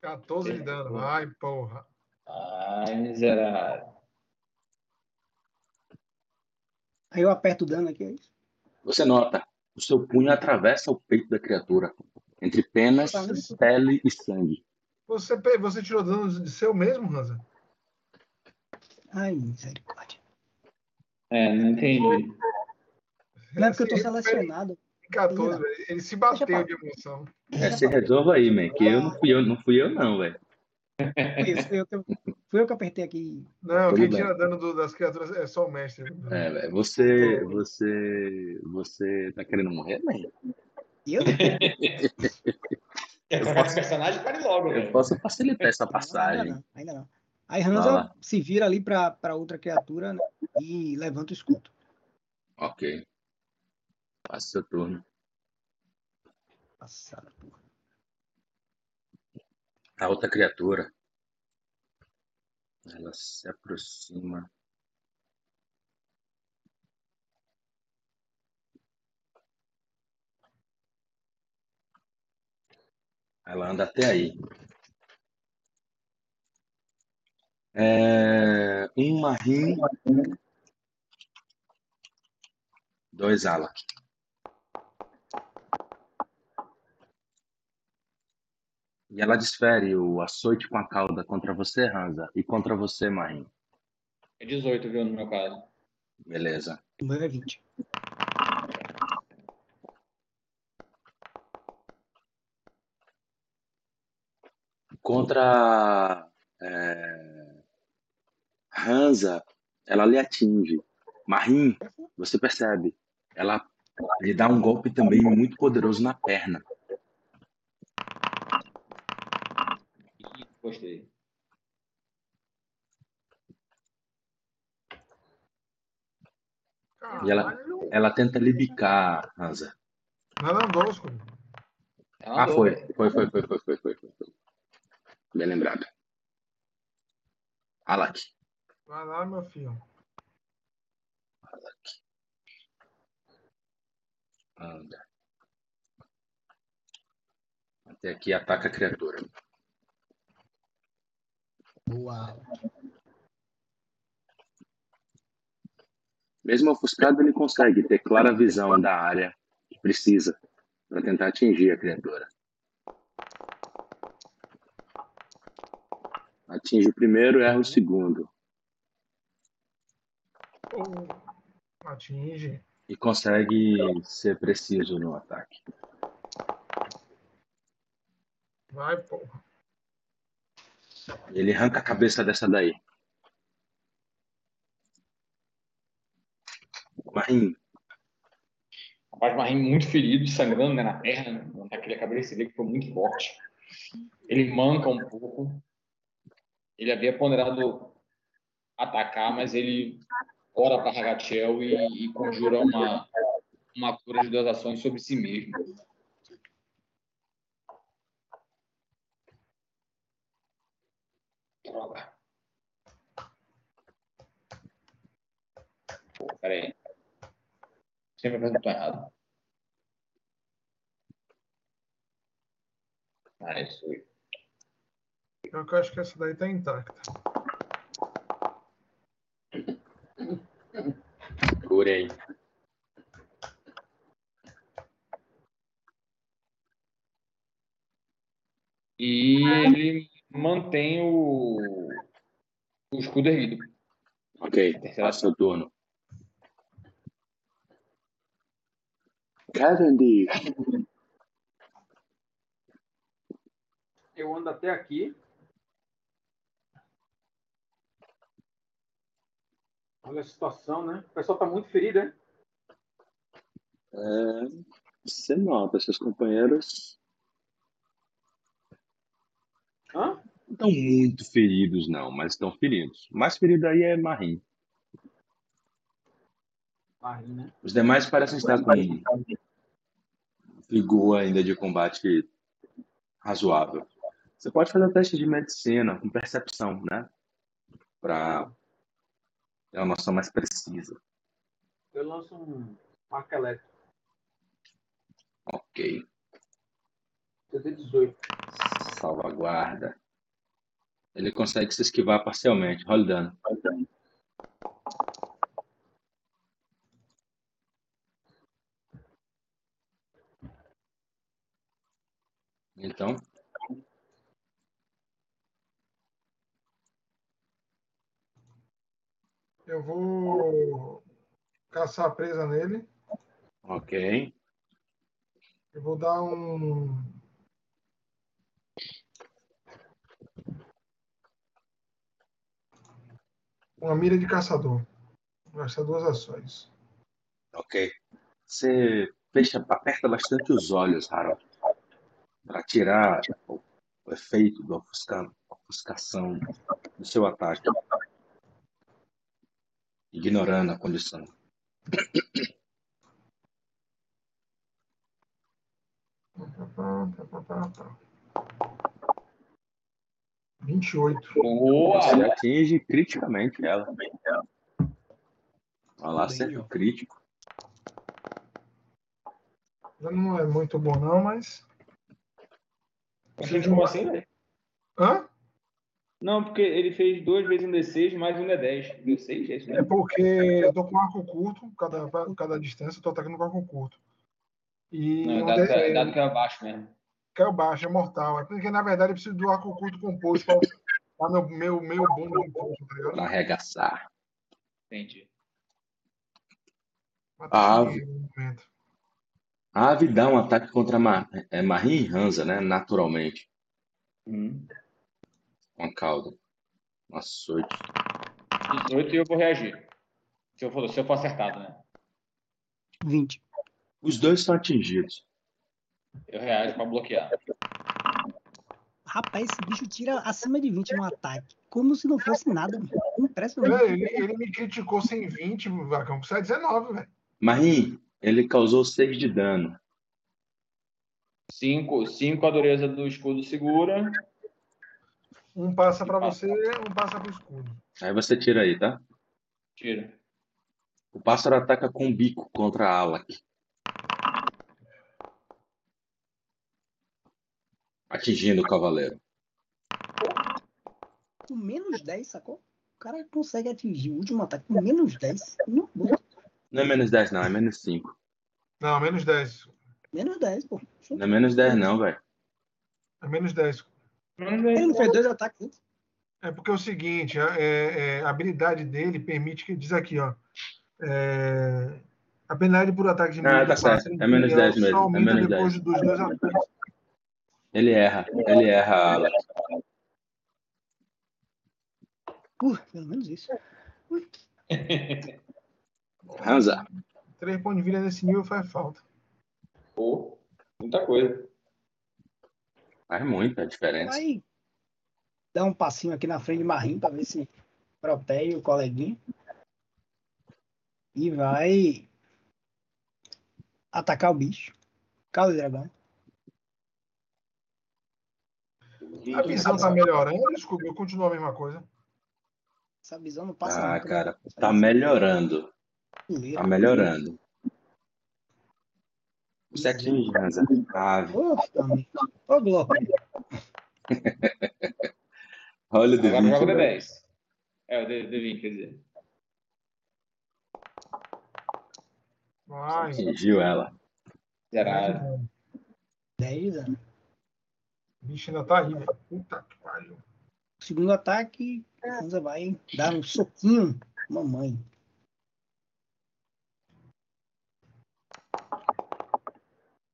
14 de dano. Ai, porra. Ai, miserável. Aí eu aperto o dano aqui, é isso? Você nota, o seu punho atravessa o peito da criatura, entre penas, Tá pele e sangue. Você, você tirou dano de seu mesmo, Hansa? Ai, misericórdia. É, não entendi. Não é porque eu tô selecionado. 14, velho. Ele se bateu de emoção. É, se resolva aí, man, que eu não fui eu, não fui eu não, velho. Fui eu, fui eu que eu- fui eu que apertei aqui. Não, Tudo quem bem. tira dano do- das criaturas é só o mestre. É, velho, você, você, você tá querendo morrer, man? Eu? Trocar de personagem? Pare logo, Eu velho. posso facilitar essa Ainda passagem. não, ainda não. Aí Vai Hansa lá. se vira ali pra, pra outra criatura né, e levanta o escudo. Ok. Faça seu turno. Passada, porra. A outra criatura. Ela se aproxima. Ela anda até aí. É, um Marim. Dois Alak. E ela desfere o açoite com a cauda contra você, Hansa, e contra você, Marim. É 18, viu, no meu caso. Beleza. O meu é 20. Contra é, Hansa, ela lhe atinge. Marim, você percebe, ela lhe dá um golpe também muito poderoso na perna. Gostei. E ela, ela tenta lhe bicar, Hansa. Ela andou. Ela Ah, andou. Foi, foi, foi, foi, foi, foi, foi. foi. Bem lembrado. Alak. Vai lá, meu filho. Alak. Anda. Até aqui ataca a criatura. Uau. Mesmo ofuscado, ele consegue ter clara visão da área que precisa para tentar atingir a criatura. Atinge o primeiro, erra o segundo. Oh, atinge. E consegue ser preciso no ataque. Vai, porra. Ele arranca a cabeça dessa daí. Marim, Rapaz, Marim muito ferido, sangrando né, na perna, naquele cabeça dele que foi muito forte. Ele manca um pouco. Ele havia ponderado atacar, mas ele ora para Ragatiel e, e conjura uma, uma cura de duas ações sobre si mesmo. Droga. Pô, peraí. Sempre apresentou errado. Ah, isso aí. Eu acho que essa daí tá intacta. curei. E ele mantém o, o escudo erguido. Ok, passa o turno. Cavendish. Eu ando até aqui. Olha a situação, né? O pessoal tá muito ferido, né? É, você nota, seus companheiros Hã? não estão muito feridos, não, mas estão feridos. O mais ferido aí é Marim. Marim, né? Os demais parecem estar com vigor ainda de combate razoável. Você pode fazer um teste de medicina com percepção, né? Para ter uma noção mais precisa. Eu lanço um marca elétrico. Ok. CD 18. Salvaguarda. Ele consegue se esquivar parcialmente. Rola o dano. Então, Eu vou caçar a presa nele. ok. Eu vou dar um. Uma mira de caçador. Vou gastar duas ações. Ok. Você fecha, aperta bastante os olhos, Harold, para tirar o, o efeito da ofusca, ofuscação do seu ataque, ignorando a condição. Tá, tá, tá, tá. 28. Boa! Você atinge criticamente ela. Olha lá, ó. crítico. Não é muito bom, não, mas. Você como assim, velho? Hã? Não, porque ele fez duas vezes um D6 mais um D10. D6, é isso É mesmo? porque eu tô com arco curto, cada, cada distância eu tô atacando com arco curto. E Não, um dado, D- que, dado que é abaixo mesmo. Caiu baixo, é mortal. É porque, na verdade, eu preciso do arco curto composto para meu, meu, meu bom tá ligado? Pra arregaçar. Entendi. A ave, a ave dá um ataque contra a é, Marim e Hansa, né? Naturalmente. Hum. Com a cauda. Uma açoite. 18 e eu vou reagir. Se eu for, se eu for acertado, né? 20. Os dois estão atingidos. Eu reajo para bloquear. Rapaz, esse bicho tira acima de 20 no ataque. Como se não fosse nada. Impressionante. Ele, ele me criticou sem 20, Vacão. Precisa 19, velho. Marim, ele causou 6 de dano. 5 cinco, a dureza do escudo segura. Um passa para você, um passa pro escudo. Aí você tira aí, tá? Tira. O pássaro ataca com bico contra a Alak. Atingindo o cavaleiro. Com menos 10, sacou? O cara consegue atingir o último ataque com menos 10. Não, não é menos 10, não, é menos 5. Não, menos 10. Menos 10, pô. Não é menos 10, não, velho. É menos 10. Ele não fez dois ataques antes. É porque é o seguinte, é, é, a habilidade dele permite que diz aqui, ó. É, a penalidade por ataque de Ah, tá certo. É menos 10 mesmo. É menos depois 10. dos dois ataques. Ele erra. Ele erra a ala. Uh, pelo menos isso. Hansa. Três pontos de vida nesse nível faz falta. Pô, muita coisa. Faz muita diferença. Vai dar um passinho aqui na frente de Marim para ver se protege o coleguinha. E vai atacar o bicho. Calma, dragão. A visão tá melhorando, desculpa, eu continuo a mesma coisa. Essa visão não passa Ah, nunca, cara, né? tá melhorando. Tá melhorando. Você atinge, Hansa. Ave. Ô, Globo. Olha o D20. Agora joga o D10. É, o D20, quer dizer. Atingiu ela. Zerado. 10 anos. Bicho ainda tá aí, velho. Puta que pariu. Segundo ataque, Hansa vai dar um soquinho. Mamãe.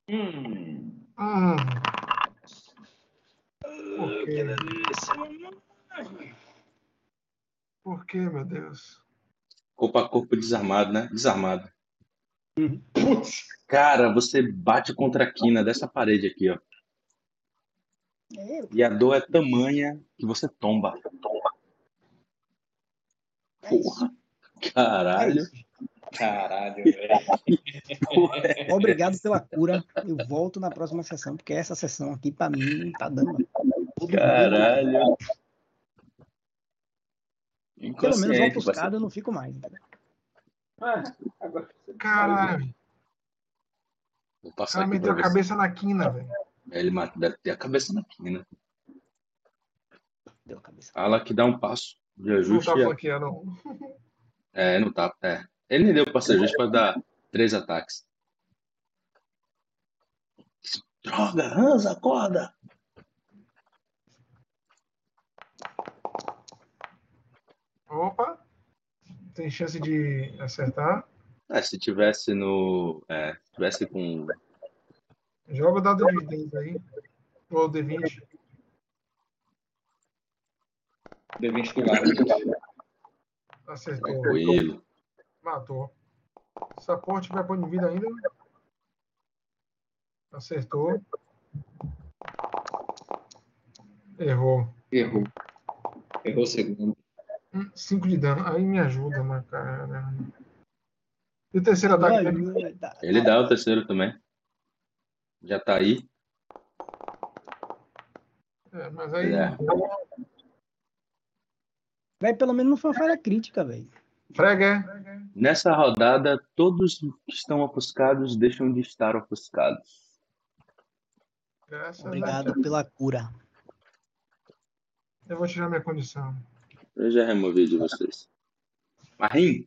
Hum. Hum. Por que delícia, Por que, meu Deus? Corpo a corpo desarmado, né? Desarmado. Uhum. Putz. Cara, você bate contra a quina dessa parede aqui, ó. É. E a dor é tamanha que você tomba. É Porra. Caralho. É Caralho, velho. Obrigado pela cura. Eu volto na próxima sessão, porque essa sessão aqui, pra mim, tá dando. Caralho. Pelo menos ofuscado eu não fico mais. Ah, agora... Caralho. Vou O passar cara meteu a cabeça na quina, velho. Ele mata- deve ter a cabeça na quina. Deu a cabeça. Fala que dá um passo de Não ajuste. tá e- flanqueando, não. É, não tá. É. Ele nem deu passo de ajuste pra dar três ataques. Droga, Hansa, acorda! Opa. Tem chance de acertar. É, se tivesse no. É, se tivesse com. Joga o dado de 10 aí. Ou D20. D20 do lado. Acertou. Tranquilo. Matou. Saporte vai pôr de vida ainda. Acertou. Errou. Errou. Errou o segundo. 5 de dano. Aí me ajuda, mas cara. E o terceiro ataque dele? Ele dá o terceiro também. Já tá aí. É, mas aí. É. Véi, pelo menos não foi uma falha crítica, velho. Frega, é? Nessa rodada, todos que estão ofuscados deixam de estar ofuscados. Graças Obrigado pela cura. Eu vou tirar minha condição. Eu já removi de vocês. Marim,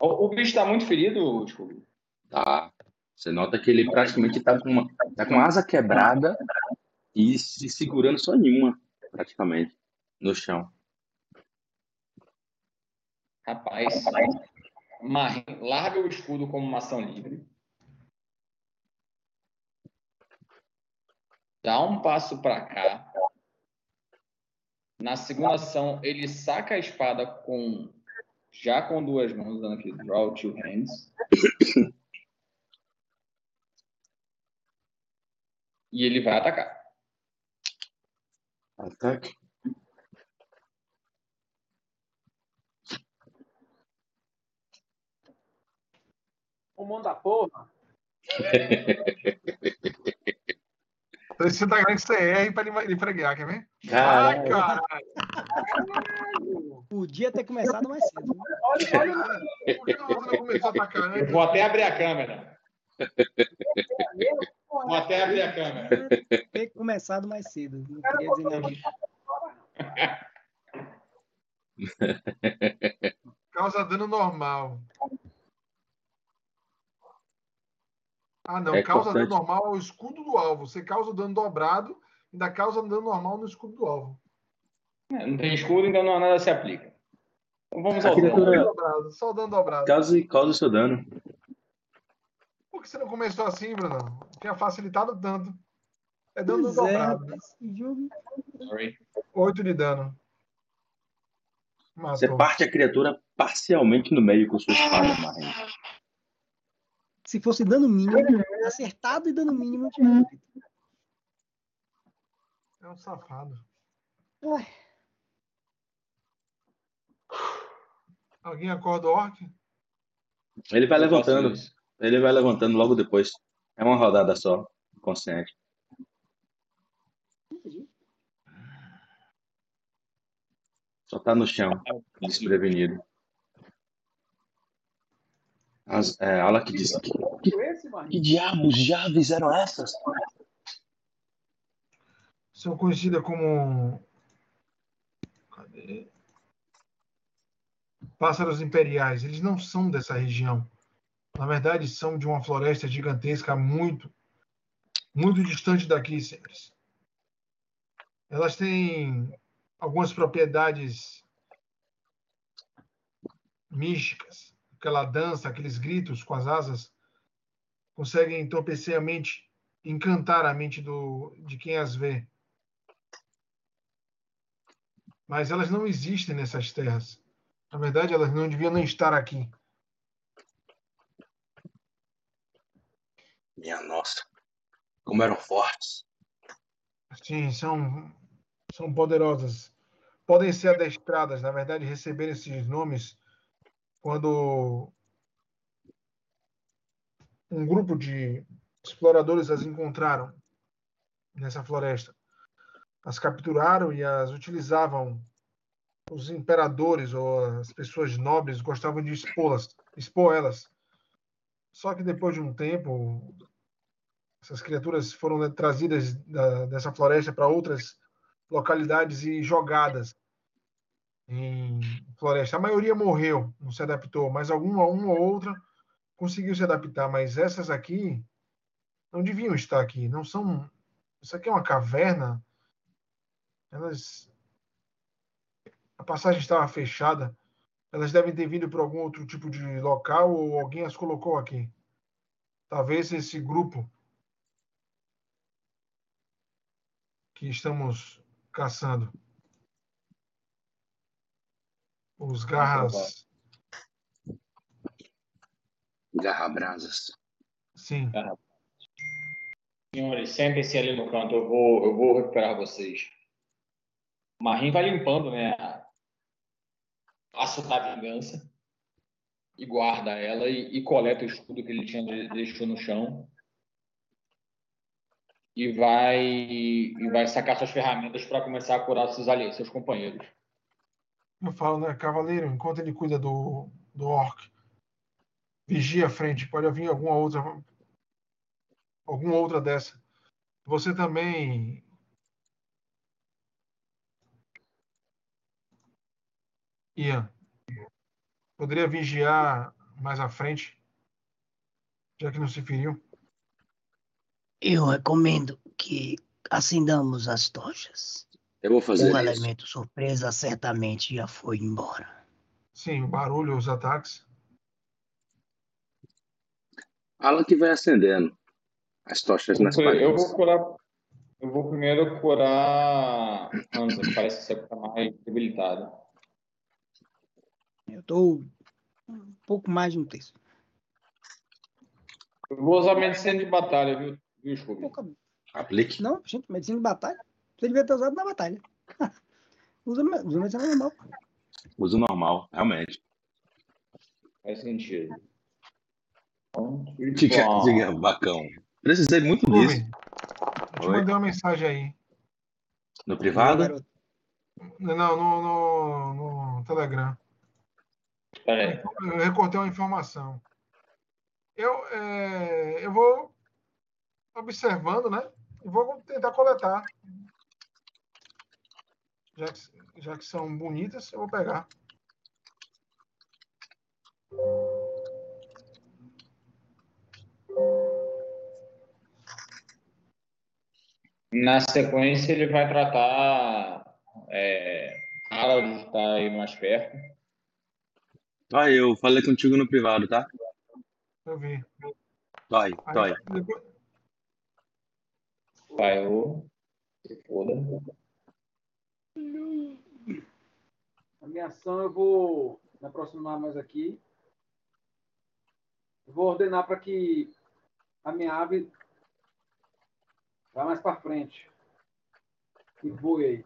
O, o bicho tá muito ferido, Scooby? tá. Você nota que ele praticamente está com, uma, tá com asa quebrada e se segurando só nenhuma, praticamente, no chão. Rapaz, Marim, larga o escudo como uma ação livre. Dá um passo para cá. Na segunda ação, ele saca a espada com já com duas mãos, dando aqui draw two hands. E ele vai atacar. Ataque. O mundo da porra. Você tá você erre pra ele freguear, quer ver? Caralho. Ai, caralho. Podia ter começado mais cedo. né? Olha, olha, por que você não começou a atacar Eu antes? vou até abrir a câmera. Vou até abrir a câmera. Ter começado mais cedo. Não queria dizer nada. Causa dano normal. Ah, não. É causa dano importante. normal ao escudo do alvo. Você causa dano dobrado, ainda causa dano normal no escudo do alvo. Não tem escudo, então não, nada se aplica. Então vamos ao dano. criatura- Dano dobrado, só dano dobrado. Cause, cause o seu dano. Por que você não começou assim, Bruno? Tinha facilitado tanto. É dano Pois é, dobrado. 8 de dano. Matou. Você parte a criatura parcialmente no meio com sua espada, Marinho. Se fosse dano mínimo, acertado e dano mínimo, eu tinha. É um safado. Ai. Alguém acorda o orc? Ele vai Eu levantando. Ele vai levantando logo depois. É uma rodada só, consciente. Só tá no chão, desprevenido. As, é, ela que disse que, que diabos de aves eram essas? São conhecidas como. Cadê? Pássaros imperiais. Eles não são dessa região. Na verdade, são de uma floresta gigantesca muito, muito distante daqui, senhores. Elas têm algumas propriedades místicas. Aquela dança, aqueles gritos com as asas, conseguem entorpecer a mente, encantar a mente do, de quem as vê. Mas elas não existem nessas terras. Na verdade, elas não deviam nem estar aqui. Minha nossa, como eram fortes. Sim, são, são poderosas. Podem ser adestradas, na verdade, receber esses nomes quando um grupo de exploradores as encontraram nessa floresta. As capturaram e as utilizavam. Os imperadores ou as pessoas nobres gostavam de expô-las, expor elas. Só que depois de um tempo, essas criaturas foram trazidas da, dessa floresta para outras localidades e jogadas em floresta. A maioria morreu, não se adaptou, mas alguma uma ou outra conseguiu se adaptar. Mas essas aqui não deviam estar aqui. Não são. Isso aqui é uma caverna. Elas. A passagem estava fechada. Elas devem ter vindo por algum outro tipo de local ou alguém as colocou aqui. Talvez esse grupo que estamos caçando. Os garras. Garrabrasas. Sim. Senhores, sentem-se ali no canto, eu vou, eu vou recuperar vocês. O Marim vai limpando, né? A Aço da vingança. E guarda ela e, e coleta o escudo que ele tinha de- deixou no chão. E vai, e vai sacar suas ferramentas para começar a curar seus aliados, seus companheiros. Eu falo, né, cavaleiro, enquanto ele cuida do, do orc, vigia a frente, pode vir alguma outra alguma outra dessa. Você também Ian, poderia vigiar mais à frente, já que não se feriu. Eu recomendo que acendamos as tochas. Eu vou fazer o isso. elemento surpresa certamente já foi embora. Sim, o barulho, os ataques. Alan que vai acendendo as tochas nas Eu paredes. vou curar. Eu vou primeiro curar Hansa, que parece ser tá mais debilitado. Eu tô um pouco mais de um terço. Eu vou usar medicina de batalha, viu, viu Scooby? Pouca... Aplique. Não, gente, medicina de batalha. Você devia ter usado na batalha. usa, usa medicina normal. Uso normal, realmente. Faz sentido. Então, Diga, diga, bacão. Precisei muito disso. Rubem, eu te Oi. mandei uma mensagem aí. No privado? Não, no, no, no Telegram. Aí. Eu recortei uma informação. Eu, é, eu vou observando, né? E vou tentar coletar. Já que, já que são bonitas, eu vou pegar. Na sequência, ele vai tratar é, Harold estar aí mais perto. Ó, eu falei contigo no privado, tá? Eu vi. Dói, Aí, dói. depois- Vai, eu. Se foda. A minha ação eu vou me aproximar mais aqui. Vou ordenar para que a minha ave vá mais para frente. E voe aí.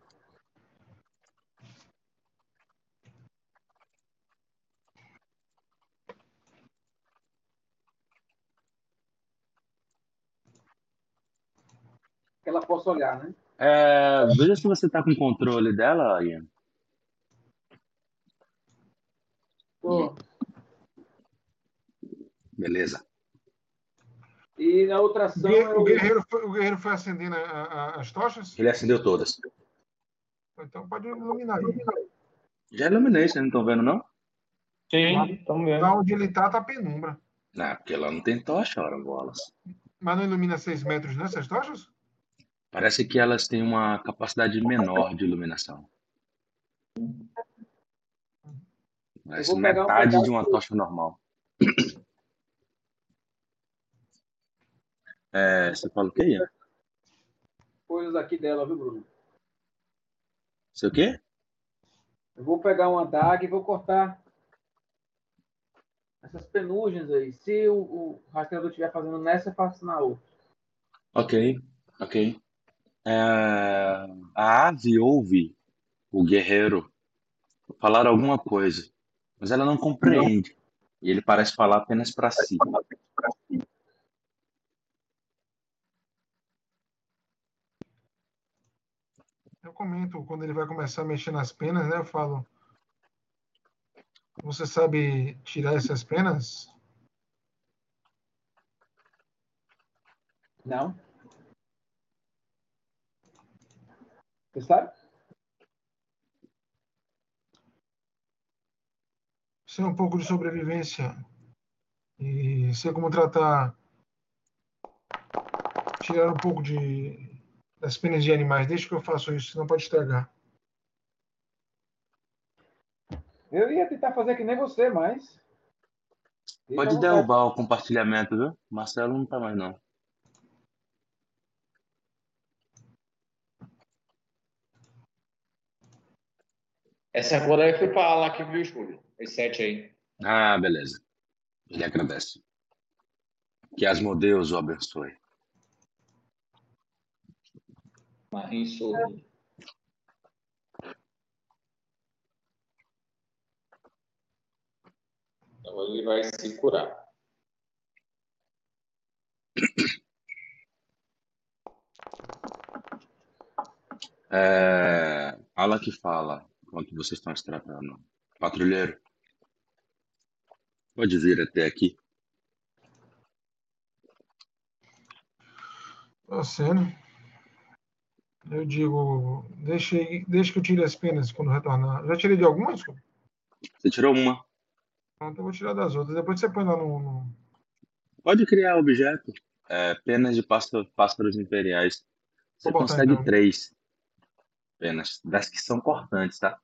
Que ela possa olhar, né? É, veja se você tá com controle dela, Ian. Tô. Beleza. E na outra ação eu... o guerreiro foi, o guerreiro foi acendendo a- a- as tochas? Ele acendeu todas. Então pode iluminar. Já iluminei, vocês não estão vendo, não? Sim, estamos vendo. Lá onde ele tá, tá penumbra. Não, porque lá não tem tocha, ora bolas. Mas não ilumina 6 metros nessas tochas? Parece que elas têm uma capacidade menor de iluminação. Vou pegar um metade de uma tocha normal. É, você fala o quê, Ian? coisas aqui dela, viu, Bruno? Sei o quê? Eu vou pegar uma daga e vou cortar essas penugens aí. Se o, o rastreador estiver fazendo nessa, eu faço na outra. Ok, ok. É, a ave ouve o guerreiro falar alguma coisa, mas ela não compreende. E ele parece falar apenas para si. Eu comento quando ele vai começar a mexer nas penas, né? Eu falo. Você sabe tirar essas penas? Não? Você sabe? Sei um pouco de sobrevivência e sei como tratar. Tirar um pouco de das penas de animais. Deixa que eu faço isso, senão pode estragar. Eu ia tentar fazer que nem você, mas. Pode derrubar o compartilhamento, viu? Marcelo não tá mais, não. Essa cor aí foi para lá que viu, Scooby. Esse sete aí. Ah, beleza. Ele agradece. Que Asmodeus o abençoe. Marim sorri. Então ele vai se curar. É... Ala que fala, enquanto vocês estão se tratando. Patrulheiro, pode vir até aqui. Você, né? Eu digo, deixe, deixe que eu tire as penas quando retornar. Já tirei de algumas? Você tirou uma. Pronto, eu vou tirar das outras. Depois você põe lá no. no- Pode criar objeto. é, penas de pássaros imperiais. Você consegue então. três penas, das que são cortantes, tá?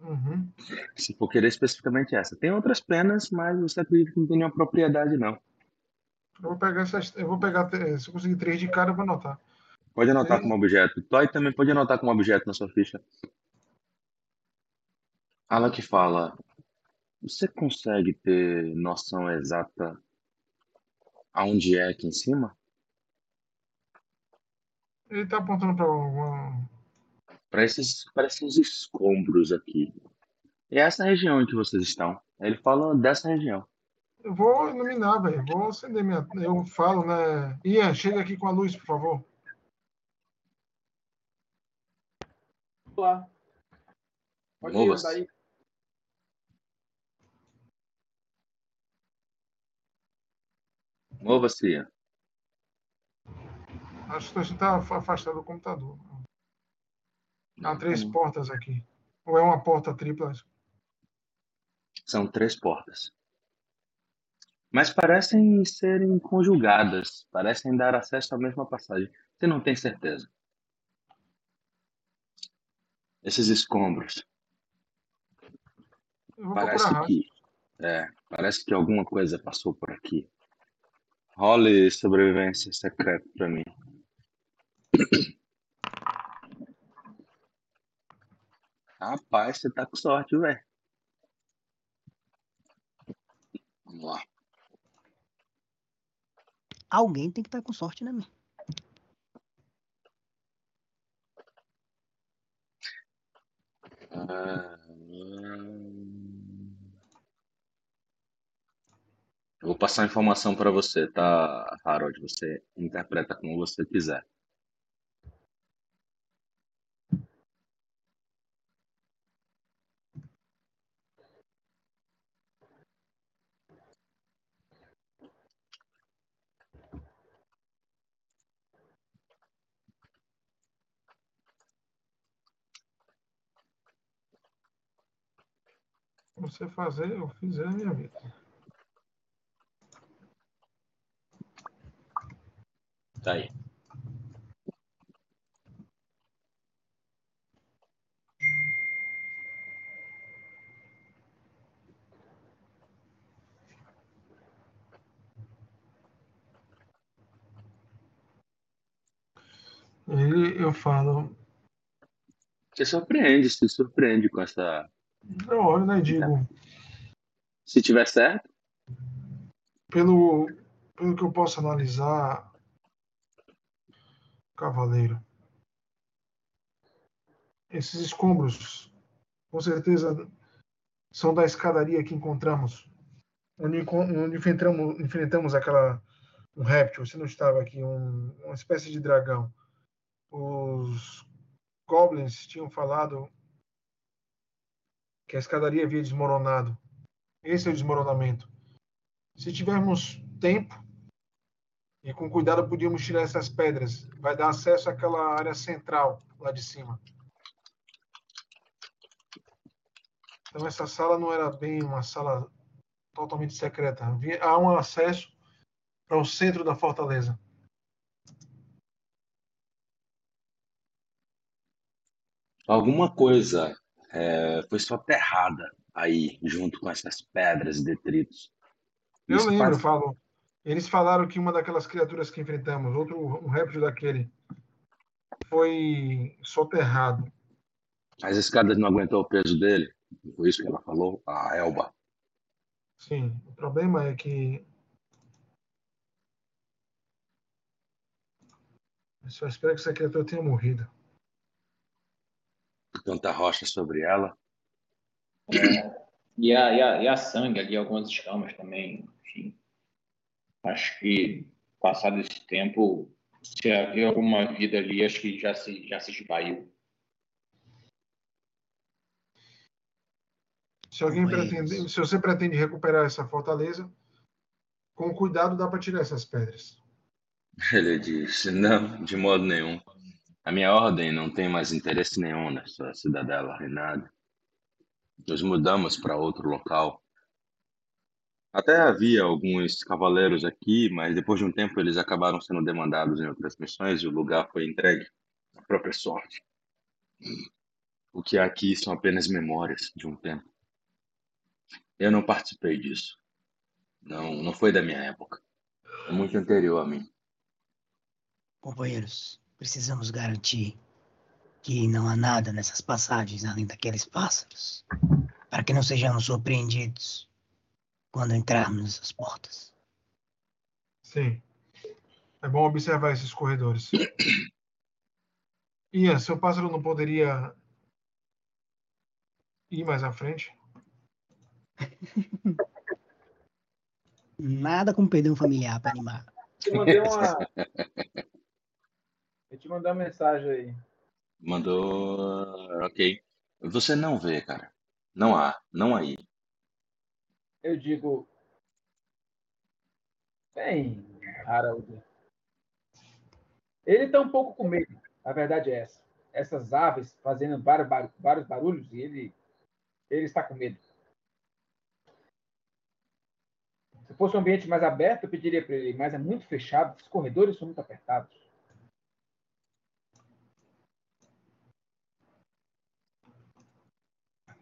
Uhum. Se for querer especificamente essa. Tem outras penas, mas você acredita que não tem nenhuma propriedade, não. Eu vou pegar essas. Eu vou pegar. Se eu conseguir três de cara, eu vou anotar. Pode anotar três. como objeto. Toy também pode anotar como objeto na sua ficha. Ela que fala. Você consegue ter noção exata aonde é aqui em cima? Ele tá apontando para alguma. Para esses, para esses escombros aqui. E é essa região em que vocês estão. Ele fala dessa região. Eu vou iluminar, velho. Vou acender minha. Eu falo, né? Ian, chega aqui com a luz, por favor. Olá. Pode ir daí. Mova-se, Ian. Acho que a gente está afastado do computador. Há três hum. portas aqui. Ou é uma porta tripla? São três portas. Mas parecem serem conjugadas, parecem dar acesso à mesma passagem. Você não tem certeza. Esses escombros. Parece que. É, parece que alguma coisa passou por aqui. Role sobrevivência secreta para mim. Rapaz, você tá com sorte, velho. Vamos lá. Alguém tem que estar tá com sorte, né, meu? Ah, eu vou passar a informação para você, tá, Harold? Você interpreta como você quiser. Você fazer, eu fizer a minha vida. Tá aí. Ele, eu falo. Você surpreende, se surpreende com essa eu olho, né, digo. Se tiver certo? Pelo, pelo que eu posso analisar, Cavaleiro, esses escombros, com certeza, são da escadaria que encontramos, onde, onde enfrentamos, enfrentamos aquela um réptil. Você não estava aqui, um, uma espécie de dragão. Os goblins tinham falado que a escadaria havia desmoronado. Esse é o desmoronamento. Se tivermos tempo e com cuidado podíamos tirar essas pedras, vai dar acesso àquela área central lá de cima. Então essa sala não era bem uma sala totalmente secreta. Há um acesso para o centro da fortaleza. Alguma coisa é, foi soterrada aí, junto com essas pedras e detritos. Eu Isso lembro, faz... falo. Eles falaram que uma daquelas criaturas que enfrentamos, outro um réptil daquele, foi soterrado. As escadas não aguentou o peso dele? Foi isso que ela falou? A Elba. Sim, o problema é que. Eu só espero que essa criatura tenha morrido tanta rocha sobre ela. É, e, a, e, a, e a sangue ali, algumas escamas também, enfim. Acho que, passado esse tempo, se havia alguma vida ali, acho que já se, já se esvaiu. Se alguém pretende, se você pretende recuperar essa fortaleza, com cuidado dá para tirar essas pedras. Ele disse: Não, de modo nenhum. A minha ordem não tem mais interesse nenhum nessa cidadela reinada. Nos mudamos para outro local. Até havia alguns cavaleiros aqui, mas depois de um tempo eles acabaram sendo demandados em outras missões e o lugar foi entregue à própria sorte. O que há aqui são apenas memórias de um tempo. Eu não participei disso. Não, não foi da minha época. É muito anterior a mim. Companheiros, precisamos garantir que não há nada nessas passagens além daqueles pássaros, para que não sejamos surpreendidos quando entrarmos nessas portas. Sim. É bom observar esses corredores. Ian, seu pássaro não poderia ir mais à frente? Nada como perder um familiar para animar. Eu mandei uma. Te uma mensagem aí. Mandou. Ok. Você não vê, cara. Não há. Não aí. Eu digo. Bem, Harold. Ele está um pouco com medo. A verdade é essa. Essas aves fazendo vários, vários barulhos e ele, ele está com medo. Se fosse um ambiente mais aberto, eu pediria para ele, mas é muito fechado, os corredores são muito apertados.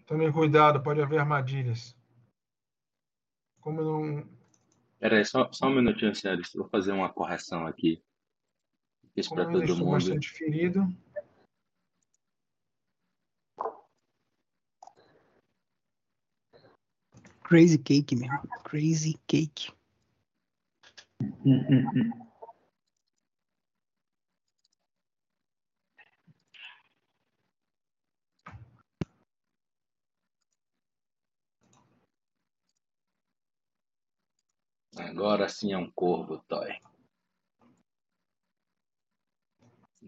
Tome cuidado, pode haver armadilhas. Como não. Peraí, só, só um minutinho, senhores. Vou fazer uma correção aqui. Isso para todo mundo. bastante ferido. Crazy Cake mesmo. Crazy Cake. Agora sim é um corvo, Toy.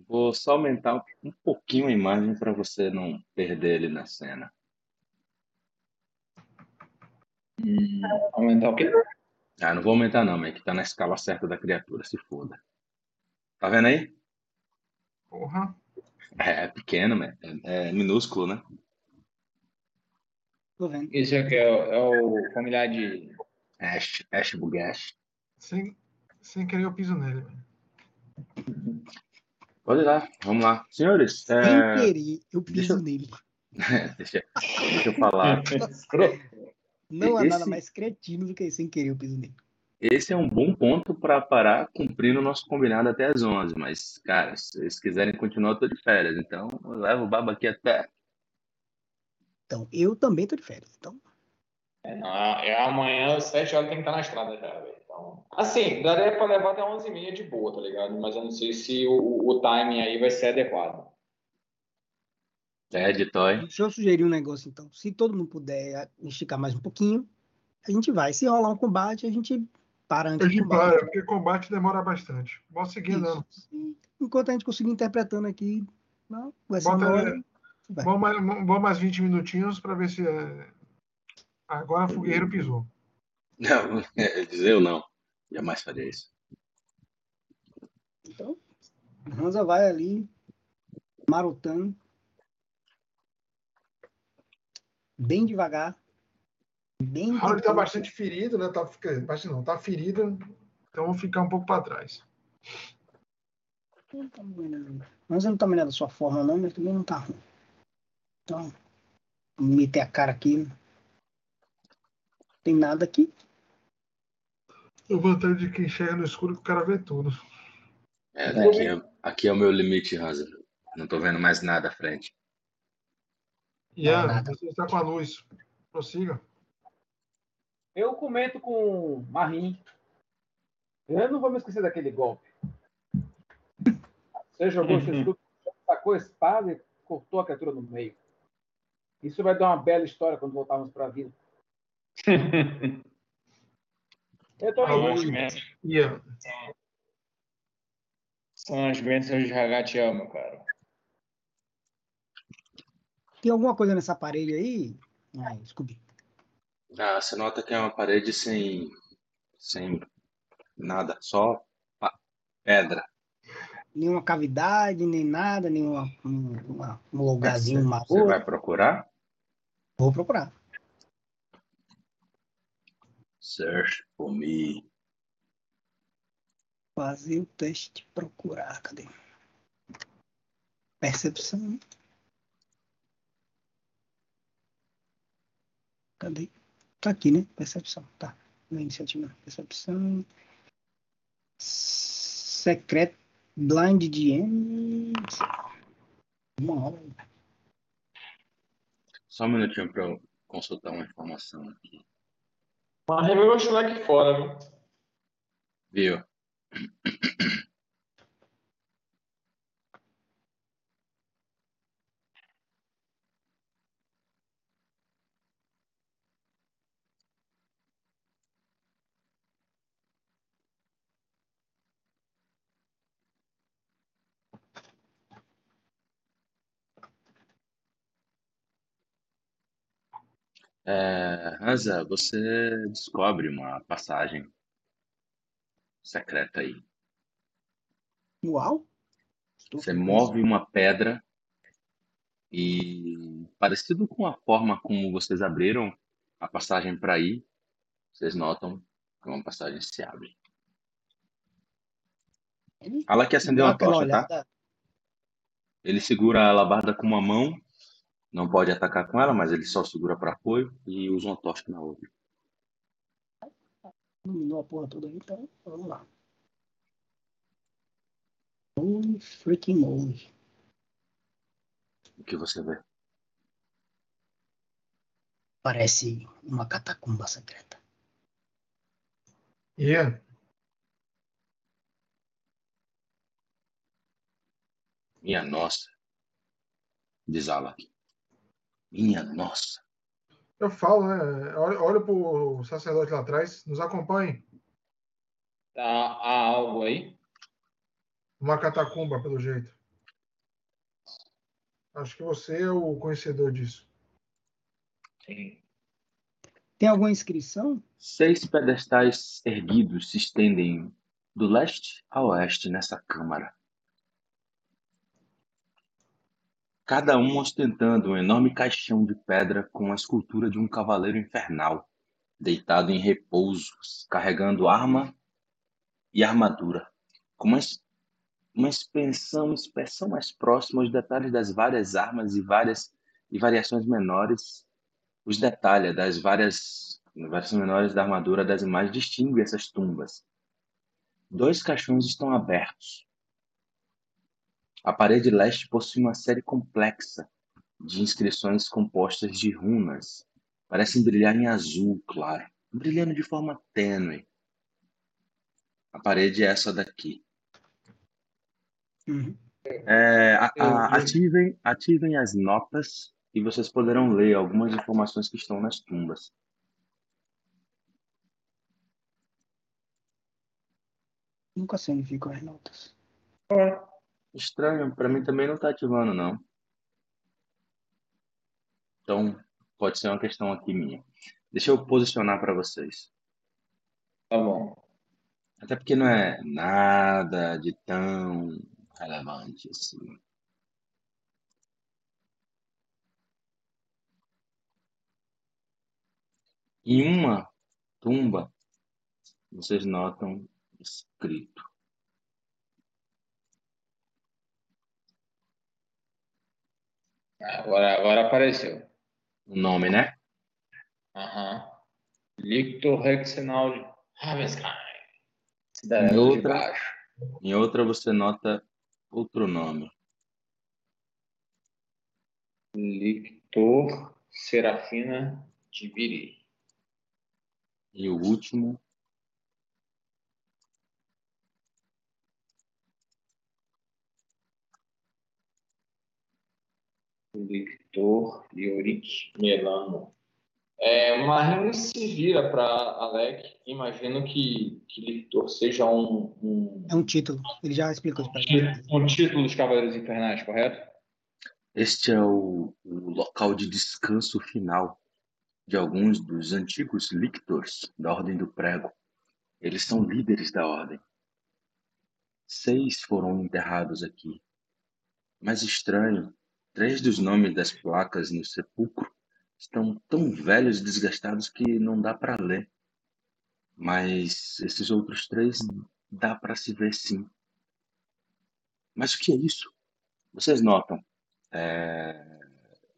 Vou só aumentar um pouquinho a imagem para você não perder ele na cena. Hum, aumentar o quê? Ah, não vou aumentar não, mas é que tá na escala certa da criatura, se foda. Tá vendo aí? Porra. É, é pequeno, mas é, é, minúsculo, né? Tô vendo. Esse aqui é, é o familiar de Ash, Ash Bugash. Sem, sem querer eu piso nele. Pode ir lá, vamos lá. Senhores, Sem é... querer, eu piso deixa- nele. deixa, deixa eu falar. Não há Esse- nada mais cretino do que sem querer eu piso nele. Esse é um bom ponto para parar cumprindo o nosso combinado até as 11, mas, cara, se vocês quiserem continuar, eu tô de férias, então eu levo o baba aqui até. Então, eu também tô de férias. Então, É, não, é amanhã, às 7 horas, tem que estar na estrada já, velho. Então, assim, daria pra levar até 11h30 de boa, tá ligado? Mas eu não sei se o, o timing aí vai ser adequado. É, de toy. deixa eu sugerir um negócio, então. Se todo mundo puder esticar mais um pouquinho, a gente vai. Se rolar um combate, a gente para A antes do gente combate. para, porque combate demora bastante. Andando. Isso. E Enquanto a gente conseguir interpretando aqui, não, vai ser Bota- hora. Vai. Vamos mais, vamos mais 20 minutinhos para ver se. é, Agora o fogueiro pisou. Não, é, dizer eu não. Jamais faria isso. Então, Hansa vai ali, marotando, bem devagar, bem Harold está bastante ferido, né? Tá, bastante não, tá ferido. Então vou ficar um pouco para trás. Mas eu não tá melhor da sua forma, não, mas também não tá ruim. Então, vou meter a cara aqui. Tem nada aqui. A vantagem de quem chega no escuro que o cara vê tudo. É, aqui, é, aqui é o meu limite, Hansa. Não tô vendo mais nada à frente. Ian, nada. você está com a luz. Prossiga. Eu comento com o Marim. Eu não vou me esquecer daquele golpe. Você jogou seu escudo, sacou a espada e cortou a criatura no meio. Isso vai dar uma bela história quando voltarmos para a vida. Ian, São as bênçãos de te amo, cara. Tem alguma coisa nessa parede aí? Ai, Scooby. Ah, você nota que é uma parede sem, sem nada, só pedra. Nenhuma cavidade, nem nada, nenhuma um, uma- um lugarzinho Você maluco. vai procurar? Vou procurar. Search for me. Fazer o teste de procurar. Cadê? Percepção. Cadê? Tá aqui, né? Percepção. Tá. Na iniciativa. Percepção. Secreto. Blind DM. Uma hora. Só um minutinho para eu consultar uma informação aqui. Mas acho lá aqui fora, viu? Viu? É, Hansa, você descobre uma passagem secreta aí. Uau! Estou Você move uma pedra e, parecido com a forma como vocês abriram a passagem para ir, vocês notam que uma passagem se abre. Ela que acendeu a tocha, tá? Ele segura a alabarda com uma mão não pode atacar com ela, mas ele só segura para apoio e usa uma tocha na outra. Dominou a porra toda aí, então vamos lá. Holy freaking moly. O que você vê? Parece uma catacumba secreta. Yeah. Minha nossa. Diz Alak. Minha nossa. Eu falo, né? Olha, olha para o sacerdote lá atrás, nos acompanhe. Tá, há algo aí? Uma catacumba, pelo jeito. Acho que você é o conhecedor disso. Sim. Tem alguma inscrição? Seis pedestais erguidos se estendem do leste a oeste nessa câmara. Cada um ostentando um enorme caixão de pedra com a escultura de um cavaleiro infernal, deitado em repouso, carregando arma e armadura, com uma, uma inspeção, inspeção mais próxima aos detalhes das várias armas e várias e variações menores, os detalhes das várias variações menores da armadura das imagens distinguem essas tumbas. Dois caixões estão abertos, a parede leste possui uma série complexa de inscrições compostas de runas. Parecem brilhar em azul claro, brilhando de forma tênue. A parede é essa daqui. Uhum. É, a, a, ativem, ativem as notas e vocês poderão ler algumas informações que estão nas tumbas. Nunca sei onde ficam as notas. É. Estranho, para mim também não tá ativando, não. Então, pode ser uma questão aqui minha. Deixa eu posicionar para vocês. Tá bom. Até porque não é nada de tão relevante assim. Em uma tumba, vocês notam escrito Agora, agora apareceu. O nome, né? Aham. De Haveskai. Cidade em outra, de baixo. Em outra você nota outro nome. Lictor Serafina de Viri. E o último Victor Yorick Melano. É, Marlene se vira para Alec. Imagino que, que Victor seja um, um, É um título. Ele já explicou isso para Um título dos Cavaleiros Infernais, correto? Este é o, o local de descanso final de alguns dos antigos lictors da Ordem do Prego. Eles são líderes da Ordem. Seis foram enterrados aqui. Mas estranho Três dos nomes das placas no sepulcro estão tão velhos e desgastados que não dá para ler. Mas esses outros três dá para se ver sim. Mas o que é isso? Vocês notam é,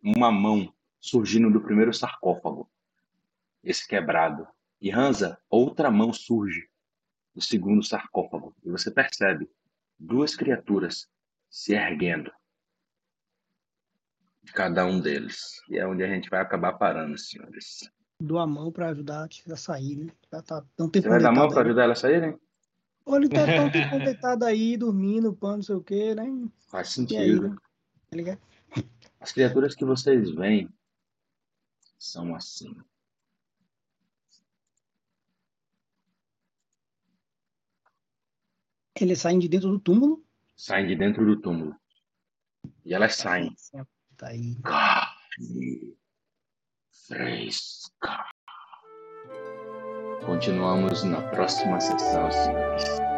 uma mão surgindo do primeiro sarcófago, esse quebrado. E Hansa, outra mão surge do segundo sarcófago. E você percebe duas criaturas se erguendo de cada um deles. E é onde a gente vai acabar parando, senhores. Dou a mão para ajudar a sair, né? Já tá tão tempo Você vai dar a mão para ajudar ela a sair, né? Ou ele tá tão tempo deitado aí, dormindo, pano, não sei o quê, né? Faz sentido. Aí, né? As criaturas que vocês veem são assim. Eles saem de dentro do túmulo? Saem de dentro do túmulo. E elas saem. Tá aí. Carne fresca. Continuamos na próxima sessão, senhores.